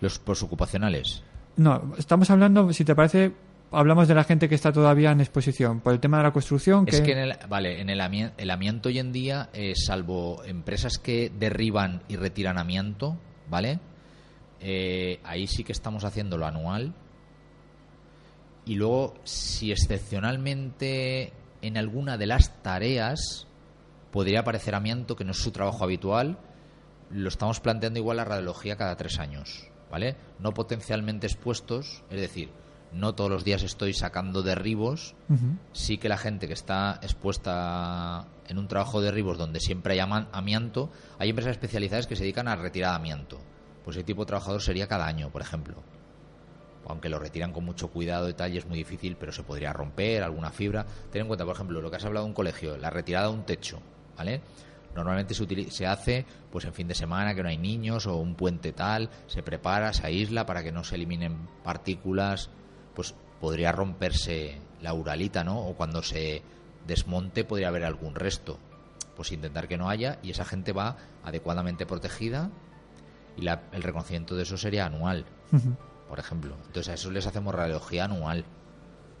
Los posocupacionales. No, estamos hablando, si te parece, hablamos de la gente que está todavía en exposición. Por el tema de la construcción, Es que en el, vale, en el, amianto hoy en día, eh, salvo empresas que derriban y retiran amianto, ¿vale? Eh, ahí sí que estamos haciendo lo anual. Y luego, si excepcionalmente en alguna de las tareas podría aparecer amianto, que no es su trabajo habitual, lo estamos planteando igual la radiología cada tres años, ¿vale? No potencialmente expuestos, es decir, no todos los días estoy sacando derribos, sí que la gente que está expuesta en un trabajo de derribos donde siempre hay amianto, hay empresas especializadas que se dedican a retirar amianto. Pues ese tipo de trabajador sería cada año, por ejemplo. Aunque lo retiran con mucho cuidado y tal, y es muy difícil, pero se podría romper alguna fibra. Ten en cuenta, por ejemplo, lo que has hablado de un colegio, la retirada de un techo, ¿vale? Normalmente se, se hace pues en fin de semana que no hay niños o un puente tal, se prepara, se aísla para que no se eliminen partículas, pues podría romperse la uralita, ¿no? O cuando se desmonte podría haber algún resto. Pues intentar que no haya y esa gente va adecuadamente protegida y la- el reconocimiento de eso sería anual, por ejemplo. Entonces a eso les hacemos radiología anual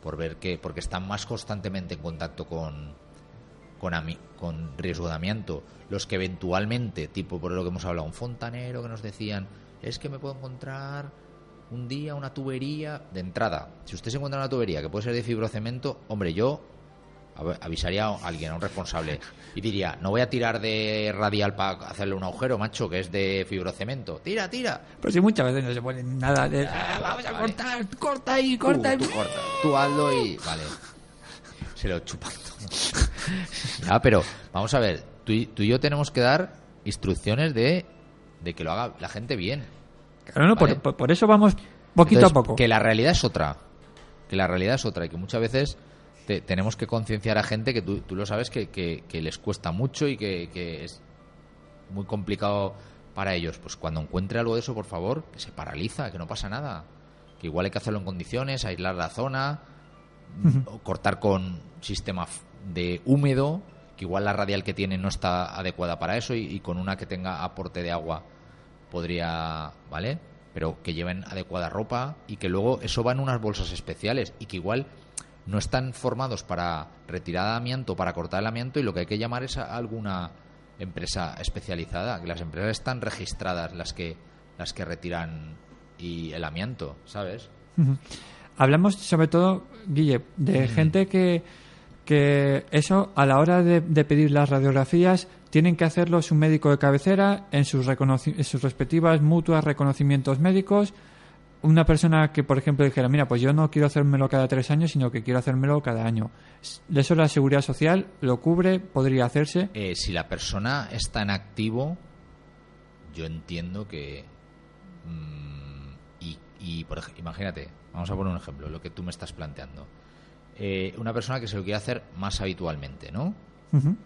por ver que porque están más constantemente en contacto con con, con riesgo de amianto. Los que eventualmente, tipo por lo que hemos hablado, un fontanero que nos decían, es que me puedo encontrar un día una tubería de entrada. Si usted se encuentra una tubería que puede ser de fibrocemento, hombre, yo av- avisaría a alguien, a un responsable, y diría, no voy a tirar de radial para hacerle un agujero, macho, que es de fibrocemento. Tira, tira. Pues sí, muchas veces no se ponen nada de... "Ah, vamos a vale. cortar, corta ahí, corta ahí. Tú, tú corta, tú hazlo y. Vale. Se lo chupan todo. ya, pero vamos a ver. Tú y, tú y yo tenemos que dar instrucciones de, de que lo haga la gente bien. Claro, no, por- Vale. por, por eso vamos poquito Entonces, a poco. Que la realidad es otra. Que la realidad es otra y que muchas veces te- tenemos que concienciar a gente que tú, tú lo sabes que, que- que les cuesta mucho y que, que es muy complicado para ellos. Pues cuando encuentre algo de eso, por favor, que se paraliza, que no pasa nada. Que igual hay que hacerlo en condiciones, aislar la zona, o cortar con sistema de húmedo, que igual la radial que tiene no está adecuada para eso y, y con una que tenga aporte de agua podría, ¿vale? Pero que lleven adecuada ropa y que luego eso va en unas bolsas especiales y que igual no están formados para retirada de amianto, para cortar el amianto y lo que hay que llamar es a alguna empresa especializada, que las empresas están registradas las que las que retiran y el amianto, ¿sabes? Hablamos sobre todo, Guille, de gente que, que eso a la hora de, de pedir las radiografías tienen que hacerlo su médico de cabecera en sus, en sus respectivas mutuas reconocimientos médicos. Una persona que, por ejemplo, dijera, mira, pues yo no quiero hacérmelo cada tres años, sino que quiero hacérmelo cada año. Eso la seguridad social lo cubre, podría hacerse. Eh, si la persona está en activo, yo entiendo que. mm, y, y, por imagínate, vamos a poner un ejemplo, lo que tú me estás planteando. Eh, una persona que se lo quiere hacer más habitualmente, ¿no? Ujú.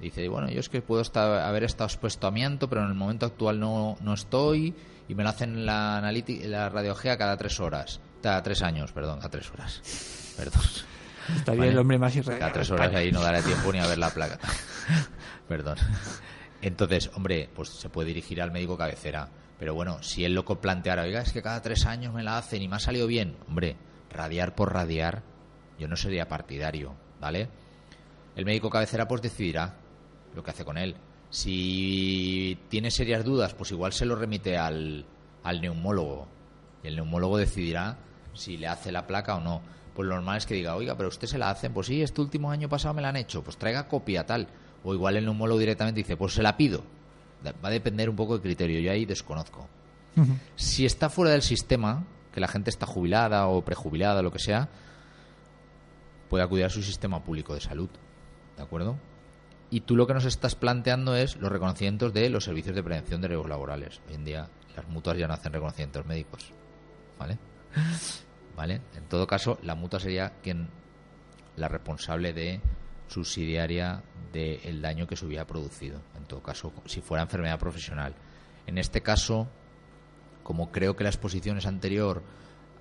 Dice, bueno, yo es que puedo estar, haber estado expuesto a amianto, pero en el momento actual no, no estoy y me lo hacen la, analíti- la radiología cada tres horas. Cada tres años, perdón, cada tres horas. Perdón. Estaría Vale. el hombre más irreal. Cada tres horas ahí no dará tiempo ni a ver la placa. Perdón. Entonces, hombre, pues se puede dirigir al médico cabecera. Pero bueno, si él lo planteara, oiga, es que cada tres años me la hacen y me ha salido bien. Hombre, radiar por radiar, yo no sería partidario, ¿vale? El médico cabecera pues decidirá lo que hace con él. Si tiene serias dudas, pues igual se lo remite al, al neumólogo. Y el neumólogo decidirá si le hace la placa o no. pues lo normal es que diga, oiga, pero usted se la hacen, pues sí, este último año pasado me la han hecho, pues traiga copia tal. O igual el neumólogo directamente dice, pues se la pido. Va a depender un poco del criterio, yo ahí desconozco. Si está fuera del sistema, que la gente está jubilada o prejubilada, lo que sea, puede acudir a su sistema público de salud. ¿De acuerdo? Y tú lo que nos estás planteando es los reconocimientos de los servicios de prevención de riesgos laborales. Hoy en día las mutuas ya no hacen reconocimientos médicos. ¿Vale? ¿Vale? En todo caso, la mutua sería quien la responsable de subsidiaria del daño que se hubiera producido. En todo caso, si fuera enfermedad profesional. En este caso, como creo que la exposición es anterior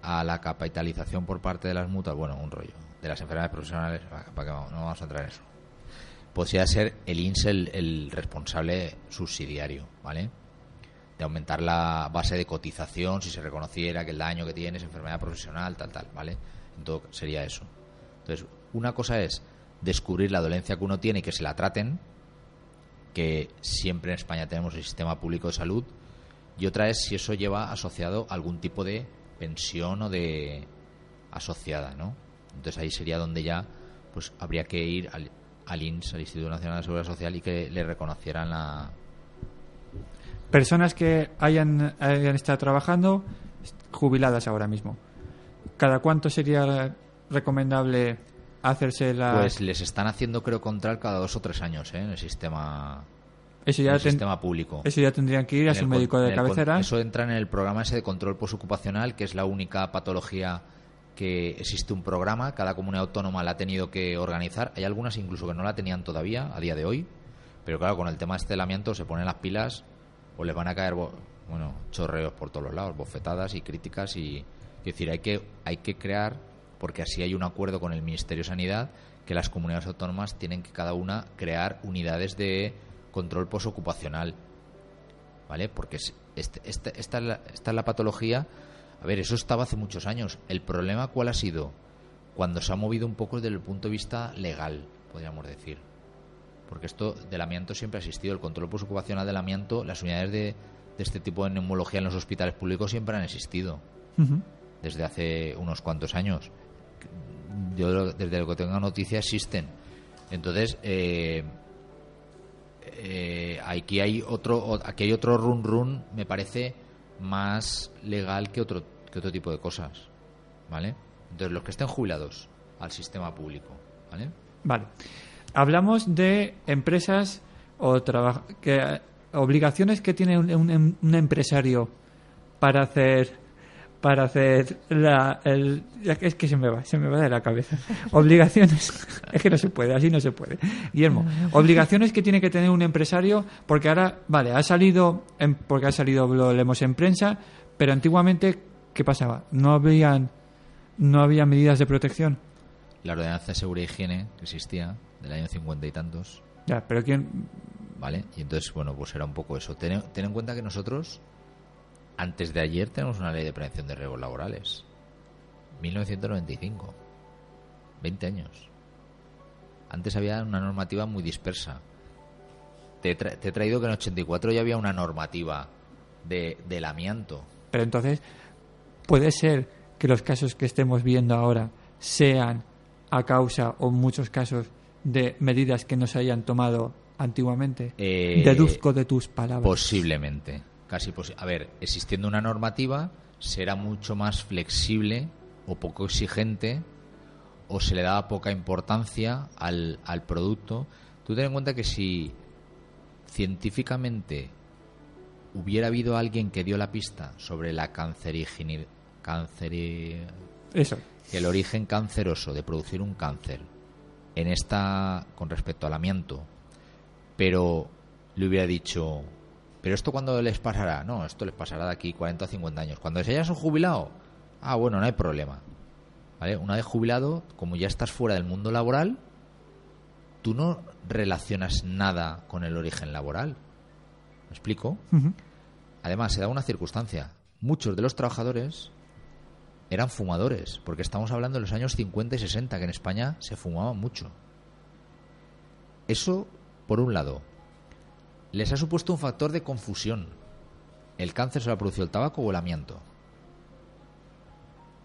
a la capitalización por parte de las mutuas, bueno, un rollo, de las enfermedades profesionales, para para que vamos- no vamos a entrar en eso. Podría ser el INSE el, el responsable subsidiario, ¿vale? De aumentar la base de cotización si se reconociera que el daño que tiene es enfermedad profesional, tal, tal, ¿vale? Entonces sería eso. Entonces, una cosa es descubrir la dolencia que uno tiene y que se la traten, que siempre en España tenemos el sistema público de salud, y otra es si eso lleva asociado algún tipo de pensión o de asociada, ¿no? Entonces ahí sería donde ya pues habría que ir al, al INS, al Instituto Nacional de Seguridad Social, y que le reconocieran la... Personas que hayan, hayan estado trabajando jubiladas ahora mismo. ¿Cada cuánto sería recomendable hacerse la... Pues les están haciendo, creo, control cada dos o tres años, ¿eh? En el sistema, eso, en ya el ten- sistema público. eso ya tendrían que ir a su médico de cabecera. Eso entra en el programa ese de control postocupacional, que es la única patología que existe un programa. Cada comunidad autónoma la ha tenido que organizar. Hay algunas incluso que no la tenían todavía a día de hoy. Pero claro, con el tema este del se ponen las pilas o les van a caer bueno, chorreos por todos los lados, bofetadas y críticas. y Es decir, hay que, hay que crear, porque así hay un acuerdo con el Ministerio de Sanidad, que las comunidades autónomas tienen que cada una crear unidades de control postocupacional. ¿vale? Porque es- este- este- esta, esta es la patología. A ver, eso estaba hace muchos años. El problema, ¿cuál ha sido? Cuando se ha movido un poco desde el punto de vista legal, podríamos decir. Porque esto del amianto siempre ha existido. El control postocupacional del amianto, las unidades de, de este tipo de neumología en los hospitales públicos siempre han existido. Desde hace unos cuantos años. Yo, desde lo que tenga noticia, existen. Entonces, eh, eh, aquí hay otro aquí hay otro run run me parece más legal que otro que otro tipo de cosas vale entonces los que estén jubilados al sistema público vale Vale. Hablamos de empresas o que obligaciones que tiene un, un- un empresario para hacer para hacer la el, es que se me va se me va de la cabeza. Obligaciones es que no se puede así no se puede. Guillermo obligaciones que tiene que tener un empresario porque ahora vale ha salido en- porque ha salido lo leemos en prensa pero antiguamente qué pasaba no habían no había medidas de protección la ordenanza de seguridad e higiene que existía del año cincuenta y tantos ya pero quién ¿vale? Y entonces, bueno, pues era un poco eso. Ten, ten en cuenta que nosotros, antes de ayer, tenemos una ley de prevención de riesgos laborales. 1995. 20 años. Antes había una normativa muy dispersa. Te, he tra- te he traído que en 84 ya había una normativa de, del amianto. Pero entonces, ¿puede ser que los casos que estemos viendo ahora sean a causa, o en muchos casos, de medidas que no se hayan tomado antiguamente? Eh, Deduzco de tus palabras. Posiblemente. Casi posi- A ver, existiendo una normativa, será mucho más flexible o poco exigente o se le daba poca importancia al, al producto. Tú ten en cuenta que si científicamente hubiera habido alguien que dio la pista sobre la canceri- Eso. el origen canceroso de producir un cáncer en esta con respecto al amianto, pero le hubiera dicho, pero esto cuándo les pasará? No, esto les pasará de aquí 40 o 50 años. Cuando se hayas jubilado, ah, bueno, no hay problema. ¿Vale? Una vez jubilado, como ya estás fuera del mundo laboral, tú no relacionas nada con el origen laboral. ¿Me explico? Además, se da una circunstancia. Muchos de los trabajadores eran fumadores, porque estamos hablando de los años 50 y 60, que en España se fumaba mucho. Eso, por un lado, les ha supuesto un factor de confusión. ¿El cáncer se lo ha producido el tabaco o el amianto?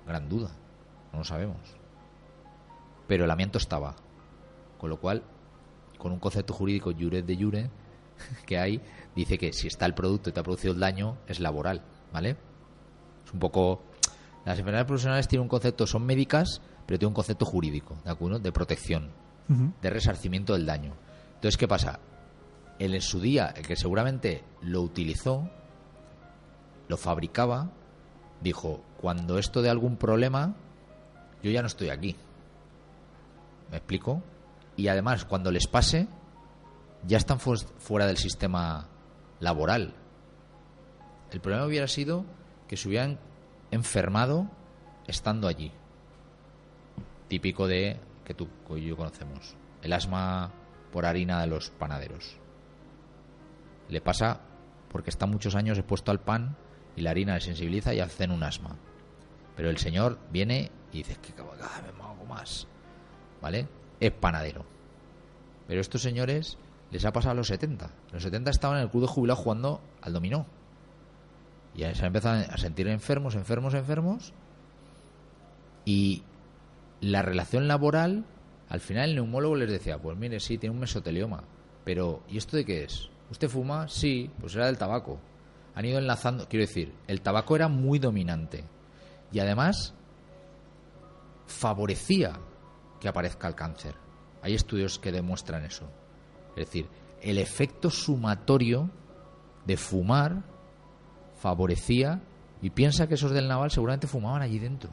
Gran duda. No lo sabemos. pero el amianto estaba. Con lo cual, con un concepto jurídico juret de jure que hay, dice que si está el producto y te ha producido el daño, es laboral, ¿vale? Es un poco... Las enfermedades profesionales tienen un concepto, son médicas, pero tienen un concepto jurídico, ¿de acuerdo? De protección, de resarcimiento del daño. Entonces, ¿qué pasa? Él en su día, el que seguramente lo utilizó, lo fabricaba, dijo, cuando esto de algún problema, yo ya no estoy aquí. ¿Me explico? Y además, cuando les pase, ya están fu- fuera del sistema laboral. El problema hubiera sido que se hubieran enfermado estando allí. Típico de que tú y yo conocemos. El asma por harina de los panaderos. Le pasa porque está muchos años expuesto al pan y la harina le sensibiliza y hacen un asma. Pero el señor viene y dice que cada vez me hago más. ¿Vale? Es panadero. Pero estos señores les ha pasado a los 70. Los 70 estaban en el club de jubilados jugando al dominó. Y se empezado a sentir enfermos, enfermos, enfermos. Y la relación laboral, al final el neumólogo les decía, pues mire, sí, tiene un mesotelioma. Pero, ¿y esto de qué es? ¿Usted fuma? Sí, pues era del tabaco. Han ido enlazando, quiero decir, el tabaco era muy dominante. Y además favorecía que aparezca el cáncer. Hay estudios que demuestran eso. Es decir, el efecto sumatorio de fumar favorecía y piensa que esos del naval seguramente fumaban allí dentro.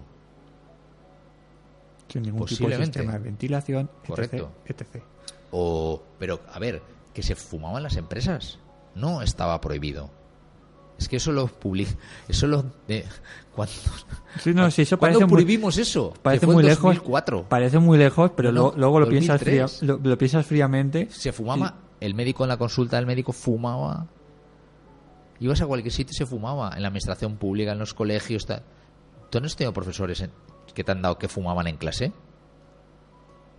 Sin ningún tipo de Posiblemente. sistema de ventilación, etc, Correcto. etc. O, pero, a ver, que se fumaban las empresas. No estaba prohibido. Es que eso lo publica. Eso lo. De, ¿Cuándo, Sí, no, sí, eso ¿cuándo parece muy- prohibimos eso? Parece muy lejos. 2004. Parece muy lejos, pero No, luego, luego lo, piensas 2003. fría- lo, lo piensas fríamente. Se fumaba. El médico en la consulta del médico fumaba. Ibas a cualquier sitio y se fumaba. En la administración pública, en los colegios. Tal. ¿Tú no has tenido profesores que te han dado que fumaban en clase?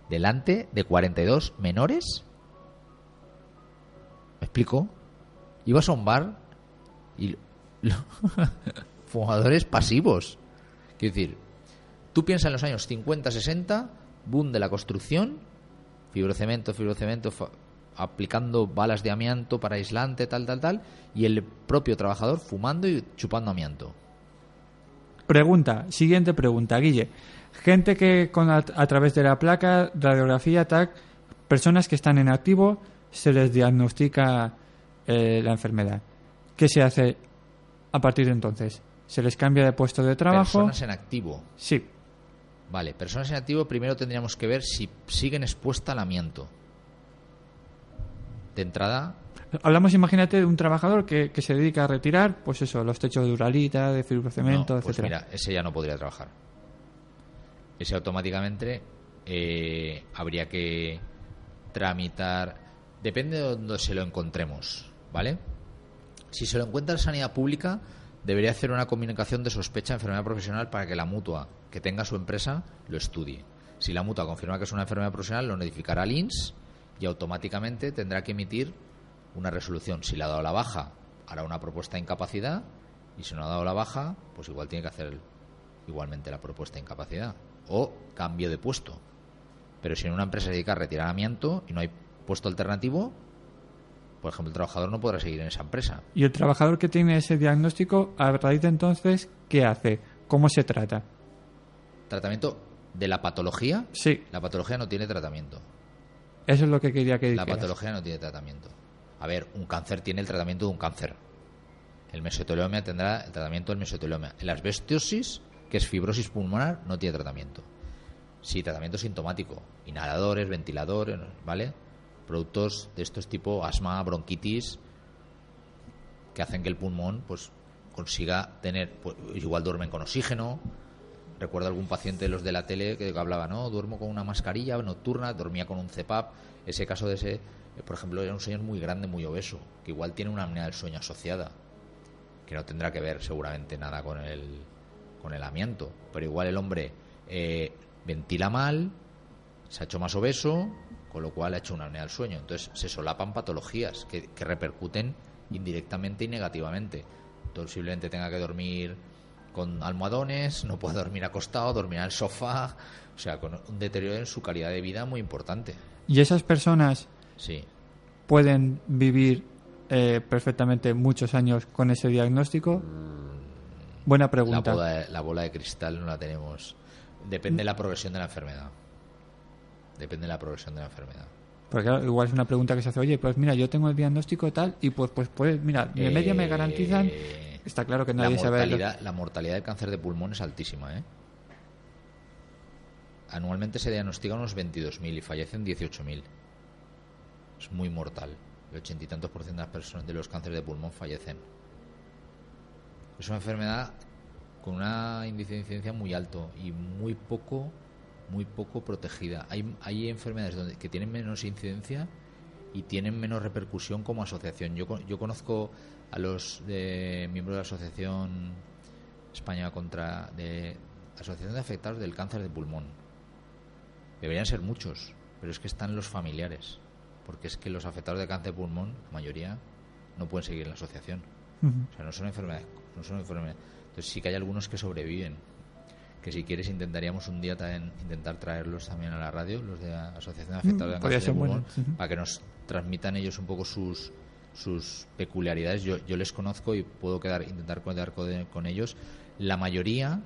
¿Delante de 42 menores? ¿Me explico? Ibas a un bar y. fumadores pasivos. Quiero decir, tú piensas en los años 50, 60, boom de la construcción, fibrocemento, fibrocemento, aplicando balas de amianto para aislante, tal, tal, tal, y el propio trabajador fumando y chupando amianto. Pregunta, siguiente pregunta, Guille. Gente que con a, a través de la placa, radiografía, TAC, personas que están en activo, se les diagnostica eh, la enfermedad. ¿Qué se hace a partir de entonces? ¿Se les cambia de puesto de trabajo? Personas en activo. Sí. Vale, personas en activo primero tendríamos que ver si siguen expuestas al amianto. De entrada, Hablamos, imagínate, de un trabajador que, que se dedica a retirar, pues eso, los techos de uralita, de fibrocemento, no, pues etcétera. mira, ese ya no podría trabajar. Ese automáticamente eh, habría que tramitar. Depende de donde se lo encontremos, ¿vale? Si se lo encuentra en sanidad pública, debería hacer una comunicación de sospecha de enfermedad profesional para que la mutua que tenga su empresa lo estudie. Si la mutua confirma que es una enfermedad profesional, lo notificará al INS y automáticamente tendrá que emitir una resolución. Si le ha dado la baja, hará una propuesta de incapacidad y si no ha dado la baja, pues igual tiene que hacer igualmente la propuesta de incapacidad o cambio de puesto. Pero si en una empresa se dedica a retirar amianto y no hay puesto alternativo, por ejemplo, el trabajador no podrá seguir en esa empresa. Y el trabajador que tiene ese diagnóstico, a raíz de entonces, ¿qué hace? ¿Cómo se trata? Tratamiento de la patología. Sí, La patología no tiene tratamiento. Eso es lo que quería que La dijeras. patología no tiene tratamiento. A ver, un cáncer tiene el tratamiento de un cáncer. El mesotelioma tendrá el tratamiento del mesotelioma. La asbestosis, que es fibrosis pulmonar, no tiene tratamiento. Sí, tratamiento sintomático. Inhaladores, ventiladores, ¿vale? Productos de estos tipo asma, bronquitis, que hacen que el pulmón pues consiga tener, pues, igual duermen con oxígeno. Recuerdo algún paciente de los de la tele que hablaba, no, duermo con una mascarilla nocturna, dormía con un CEPAP. Ese caso de ese, eh, por ejemplo, era un señor muy grande, muy obeso, que igual tiene una apnea del sueño asociada, que no tendrá que ver seguramente nada con el, con el amianto. Pero igual el hombre eh, ventila mal, se ha hecho más obeso, con lo cual ha hecho una apnea del sueño. Entonces se solapan patologías que, que repercuten indirectamente y negativamente. Posiblemente tenga que dormir con almohadones, no puede dormir acostado, dormir en el sofá, o sea, con un deterioro en su calidad de vida muy importante. Y esas personas Sí. pueden vivir eh, perfectamente muchos años con ese diagnóstico. Buena La pregunta. bola, de, la bola de cristal no la tenemos. Depende de la progresión de la enfermedad. Depende de la progresión de la enfermedad. Porque claro, igual es una pregunta que se hace, oye, pues mira, yo tengo el diagnóstico tal y pues, pues, pues mira, de media me garantizan. Está claro que la nadie sabe. lo- mortalidad, la mortalidad del cáncer de pulmón es altísima, ¿eh? Anualmente se diagnostican unos 22.000 y fallecen 18.000. Es muy mortal. El ochenta y tantos por ciento de las personas de los cánceres de pulmón fallecen. Es una enfermedad con una índice de incidencia muy alto y muy poco, muy poco protegida. Hay, hay enfermedades donde, que tienen menos incidencia y tienen menos repercusión como asociación. Yo, yo conozco a los de, miembros de la Asociación España contra de Asociación de Afectados del Cáncer de Pulmón. Deberían ser muchos, pero es que están los familiares, porque es que los afectados de cáncer de pulmón, la mayoría, no pueden seguir en la asociación. O sea, no son enfermedades. No son enfermedades. Entonces sí que hay algunos que sobreviven. Que si quieres intentaríamos un día también intentar traerlos también a la radio, los de la Asociación de Afectados de Mm, podría Cáncer de bueno, Pulmón, ujú. para que nos transmitan ellos un poco sus sus peculiaridades. Yo, yo les conozco y puedo quedar intentar quedar con, con ellos. La mayoría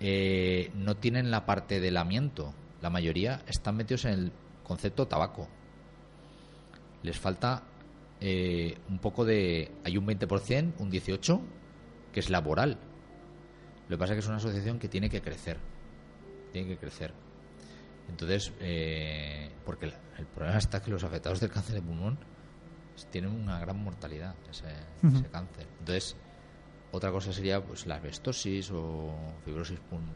eh, no tienen la parte del amianto. La mayoría están metidos en el concepto tabaco. Les falta eh, un poco de... Hay un 20%, un 18%, que es laboral. Lo que pasa es que es una asociación que tiene que crecer. Tiene que crecer. Entonces, eh, porque el, problema está que los afectados del cáncer de pulmón tienen una gran mortalidad, ese, cáncer. Entonces, otra cosa sería pues la asbestosis o fibrosis pulmonar.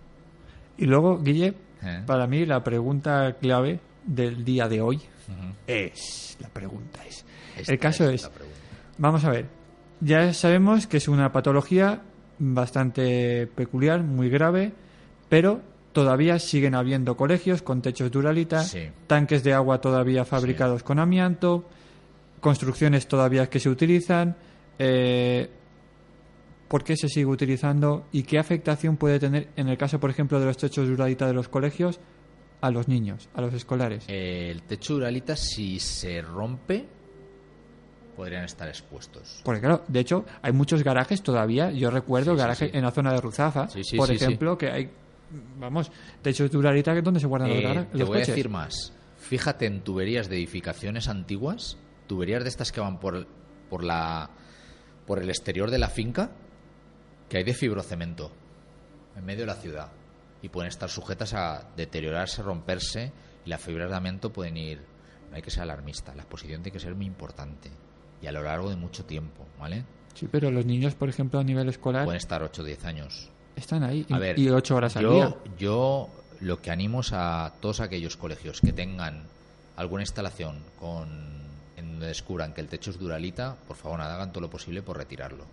Y luego, Guille, ¿Eh? para mí la pregunta clave del día de hoy es, la pregunta es, el caso es, vamos a ver, ya sabemos que es una patología bastante peculiar, muy grave, pero todavía siguen habiendo colegios con techos duralita, Sí. tanques de agua todavía fabricados con amianto, construcciones todavía que se utilizan, eh, ¿por qué se sigue utilizando y qué afectación puede tener en el caso, por ejemplo, de los techos duralita de los colegios a los niños, a los escolares? El techo de Uralita, si se rompe, podrían estar expuestos. Porque claro, de hecho, hay muchos garajes todavía. Yo recuerdo Sí, garajes sí. en la zona de Ruzafa, por ejemplo, que hay, vamos, techos de uralita que es donde se guardan los, Eh, gara- te los voy a decir más. Fíjate en tuberías de edificaciones antiguas, tuberías de estas que van por, por, la, por el exterior de la finca, que hay de fibrocemento en medio de la ciudad y pueden estar sujetas a deteriorarse, romperse y las fibras de amianto pueden ir. No hay que ser alarmista, la exposición tiene que ser muy importante y a lo largo de mucho tiempo, ¿vale? Sí, pero los niños, por ejemplo, a nivel escolar, Pueden estar 8 o 10 años. están ahí y, ver, y ocho horas al yo, día. Yo lo que animo es a todos aquellos colegios que tengan alguna instalación con donde descubran que el techo es duralita, por favor, nada, hagan todo lo posible por retirarlo.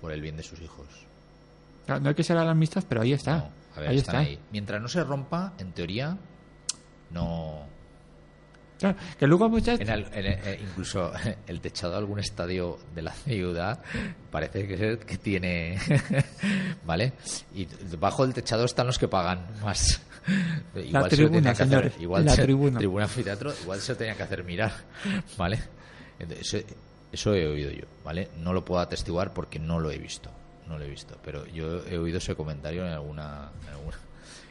Por el bien de sus hijos. No hay que ser alarmistas, pero ahí está. No, a ver, ahí están está. ahí. Mientras no se rompa, en teoría, no. Claro, que luego muchas... En el- en el- eh, incluso el techado de algún estadio de la ciudad parece que, que tiene. ¿Vale? Y debajo del techado están los que pagan más. La se lo tribuna, tenía que hacer- señores, igual la se- tribuna. anfiteatro, igual se lo tenía que hacer mirar. ¿Vale? Entonces, eso, eso he oído yo. ¿Vale? No lo puedo atestiguar porque no lo he visto. No lo he visto. Pero yo he oído ese comentario en alguna. en alguna.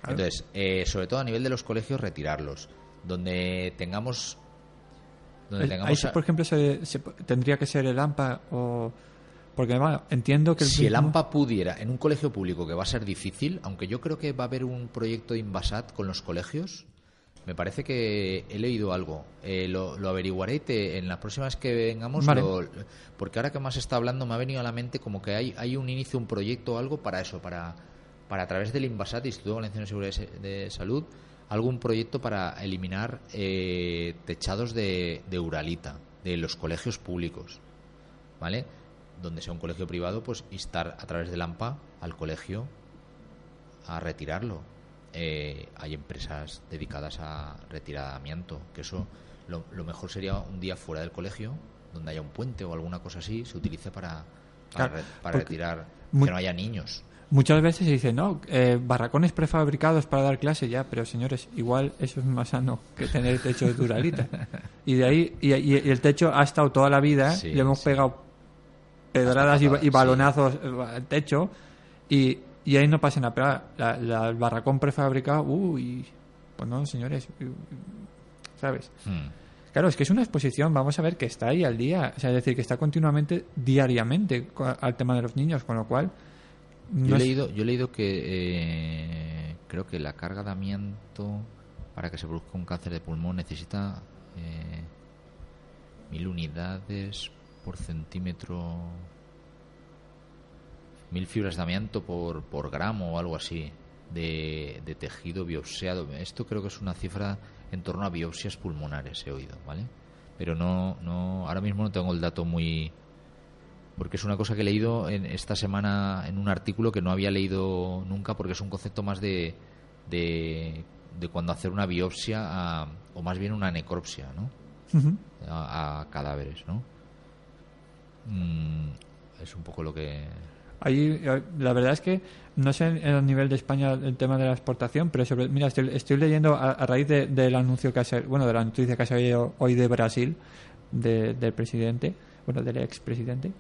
Entonces, eh, sobre todo a nivel de los colegios, retirarlos. Donde tengamos. Donde Ahí tengamos. sí, por ejemplo, se, se- tendría que ser el AMPA o... Porque bueno, entiendo que el si el AMPA pudiera, en un colegio público que va a ser difícil, aunque yo creo que va a haber un proyecto de Invasat con los colegios, me parece que he leído algo. Eh, lo, lo averiguaré y te- en las próximas que vengamos, Vale. lo- porque ahora que más está hablando me ha venido a la mente como que hay, hay un inicio, un proyecto o algo para eso, para, para a través del Invasat, Instituto Valenciano de Seguridad de, Se- de Salud, algún proyecto para eliminar eh, techados de, de Uralita, de los colegios públicos. ¿Vale? Donde sea un colegio privado, pues instar a través del AMPA al colegio a retirarlo. Eh, hay empresas dedicadas a retirada de amianto, que eso lo, lo mejor sería un día fuera del colegio, donde haya un puente o alguna cosa así, se utilice para, para, Claro, retirar que no haya niños. Muchas veces se dice, no, eh, barracones prefabricados para dar clase, ya, pero señores, igual eso es más sano que tener techo de duralita. y de ahí, y, y- y el techo ha estado toda la vida, Sí, le hemos sí. pegado pedradas y, y balonazos eh, al techo, y, y ahí no pasa nada. Pero ahora, la- la- el barracón prefabricado, uy, pues no, señores, ¿sabes? Hmm. Claro, es que es una exposición, vamos a ver, que está ahí al día, o sea, es decir, que está continuamente, diariamente al tema de los niños, con lo cual... Yo, he es- leído, yo he leído que eh, creo que la carga de amianto para que se produzca un cáncer de pulmón necesita eh, mil unidades por centímetro, mil fibras de amianto por, por gramo o algo así de, de tejido biopsiado. Esto creo que es una cifra en torno a biopsias pulmonares, he oído, ¿vale? Pero no, no, ahora mismo no tengo el dato muy, porque es una cosa que he leído en esta semana en un artículo que no había leído nunca porque es un concepto más de de, de cuando hacer una biopsia a- o más bien una necropsia ¿no? A, a cadáveres ¿no? Mm, es un poco lo que Ahí, eh, la verdad es que no sé en- a nivel de España el tema de la exportación, pero sobre, mira, estoy, estoy leyendo a, a raíz de- del anuncio que ha bueno, de la noticia que ha salido hoy de Brasil, de- del presidente, bueno, del expresidente,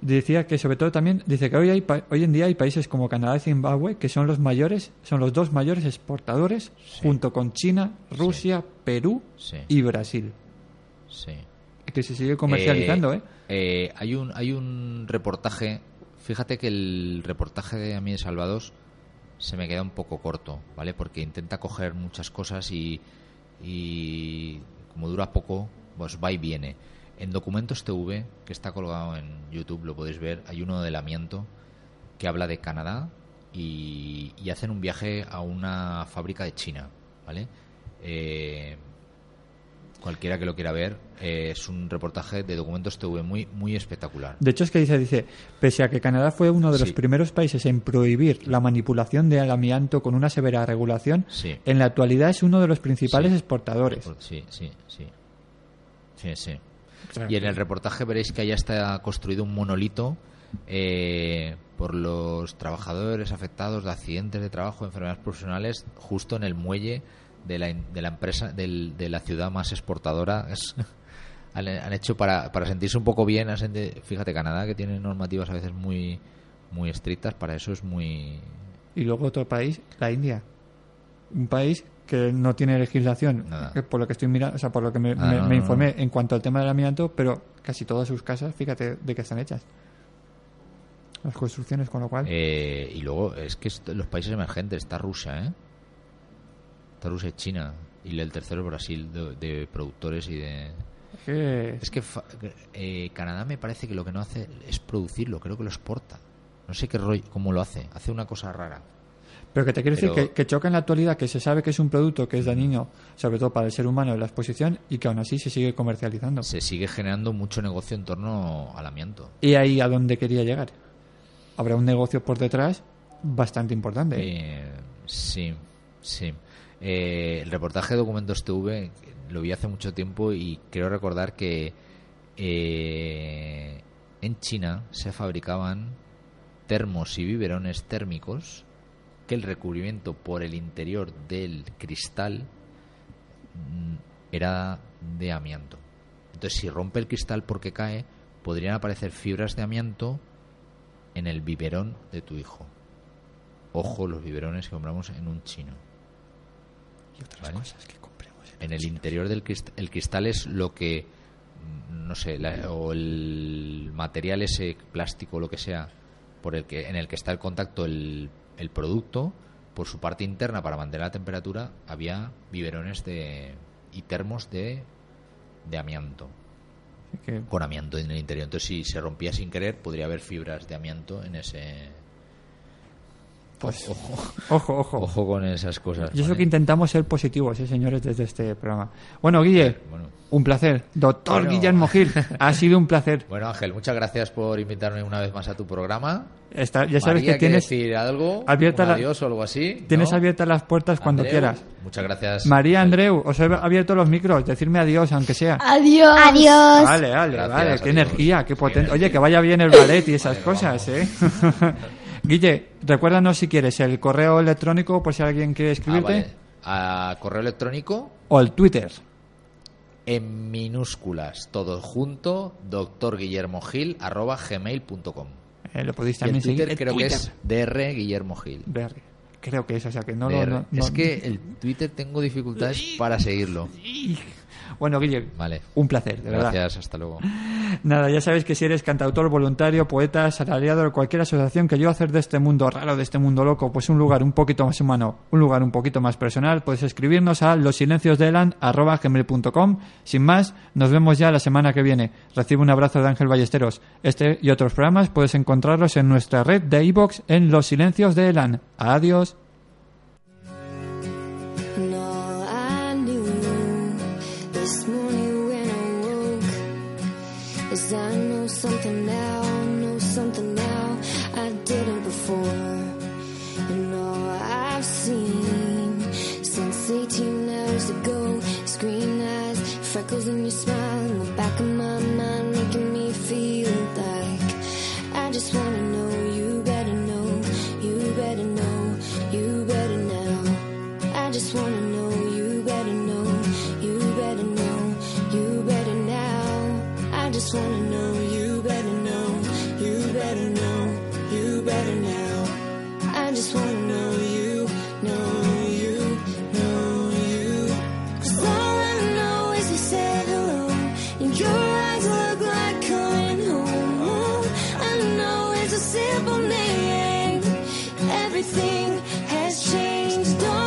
decía que sobre todo también, dice que hoy, hay, hoy en día hay países como Canadá y Zimbabue que son los mayores, son los dos mayores exportadores, junto con China, Rusia, Perú Sí. y Brasil, sí que se sigue comercializando, ¿eh? eh, hay un hay un reportaje fíjate que el reportaje de a mí de Salvados se me queda un poco corto vale porque intenta coger muchas cosas y y como dura poco pues va y viene. En documentos TV que está colgado en YouTube lo podéis ver hay uno del amianto que habla de Canadá y, y hacen un viaje a una fábrica de China vale Eh, cualquiera que lo quiera ver eh, es un reportaje de documentos TV muy muy espectacular De hecho, es que dice, dice, pese a que Canadá fue uno de los Sí. primeros países en prohibir la manipulación del amianto con una severa regulación, Sí. en la actualidad es uno de los principales Sí. exportadores. sí sí sí sí sí y en el reportaje veréis que allá está construido un monolito eh, por los trabajadores afectados de accidentes de trabajo, enfermedades profesionales, justo en el muelle de la, de la empresa, del- de la ciudad más exportadora. Es- han, han hecho para, para sentirse un poco bien. Fíjate, Canadá, que tiene normativas a veces muy, muy estrictas, para eso es muy. Y luego otro país, la India. Un país que no tiene legislación, Nada. que por lo que estoy mirando, o sea, por lo que me, Ah, me- no, me no, informé en cuanto al tema del amianto, pero casi todas sus casas, fíjate de qué están hechas. Las construcciones, con lo cual. Eh, y luego, es que los países emergentes, está Rusia, ¿eh? Rusia y China. Y el tercero es Brasil, de, de productores y de. es que- Es que eh, Canadá me parece que lo que no hace es producirlo, creo que lo exporta. No sé qué rollo, cómo lo hace. Hace una cosa rara. Pero que te quiero Pero- decir que, que choca en la actualidad que se sabe que es un producto que es dañino, sobre todo para el ser humano en la exposición, y que aún así se sigue comercializando. Se sigue generando mucho negocio en torno al amianto. Y ahí a donde quería llegar. Habrá un negocio por detrás bastante importante. Eh, sí, sí. Eh, el reportaje de Documentos TV lo vi hace mucho tiempo y creo recordar que eh, en China se fabricaban termos y biberones térmicos que el recubrimiento por el interior del cristal mm, era de amianto. Entonces, si rompe el cristal porque cae, podrían aparecer fibras de amianto en el biberón de tu hijo. Ojo los biberones que compramos en un chino. Y otras Vale. cosas que compremos. En el interior del cristal, el cristal es lo que, mm, no sé, la- o el material ese plástico o lo que sea, por el que, en el que está el contacto el, el producto, por su parte interna para mantener la temperatura, había biberones de y termos de, de amianto, que- con amianto en el interior. Entonces, si se rompía sin querer, podría haber fibras de amianto en ese Pues, Ojo, ojo, ojo. ojo con esas cosas. Y eso ¿vale? que intentamos ser positivos, ¿eh, señores, desde este programa. Bueno, Guille, Bueno. un placer. Doctor Bueno. Guillermo Gil, ha sido un placer. Bueno, Ángel, muchas gracias por invitarme una vez más a tu programa. Está- ya sabes María, que tienes, ¿quiere decir algo? abierta un la- adiós o algo así. tienes ¿no? abiertas las puertas cuando Andreu, quieras. Muchas gracias. María. Andreu, os he abierto los micros, decirme adiós, aunque sea. Adiós. Adiós. Vale, vale, Gracias, vale, qué adiós. energía, qué potente. Oye, que vaya bien el ballet y esas Vale, cosas, vamos. ¿eh? Guille, recuérdanos si quieres el correo electrónico por si alguien quiere Ah, escribirte vale. A correo electrónico o el Twitter. en minúsculas, todo junto, doctorguillermogil arroba gmail.com. Eh, lo podéis Y el también seguir. Twitter creo que es DR Guillermo Gil. Creo que es, o sea que no lo. No- no- Es que el Twitter tengo dificultades para seguirlo. Bueno, Guille, Vale. un placer, de verdad. Gracias, hasta luego. Nada, ya sabéis que si eres cantautor, voluntario, poeta, asalariado o cualquier asociación que yo hacer de este mundo raro, de este mundo loco, pues un lugar un poquito más humano, un lugar un poquito más personal, puedes escribirnos a losilenciosdeelan.com. Sin más, nos vemos ya la semana que viene. Recibe un abrazo de Ángel Ballesteros. Este y otros programas puedes encontrarlos en nuestra red de iVoox en Los Silencios de Elan. Adiós. is that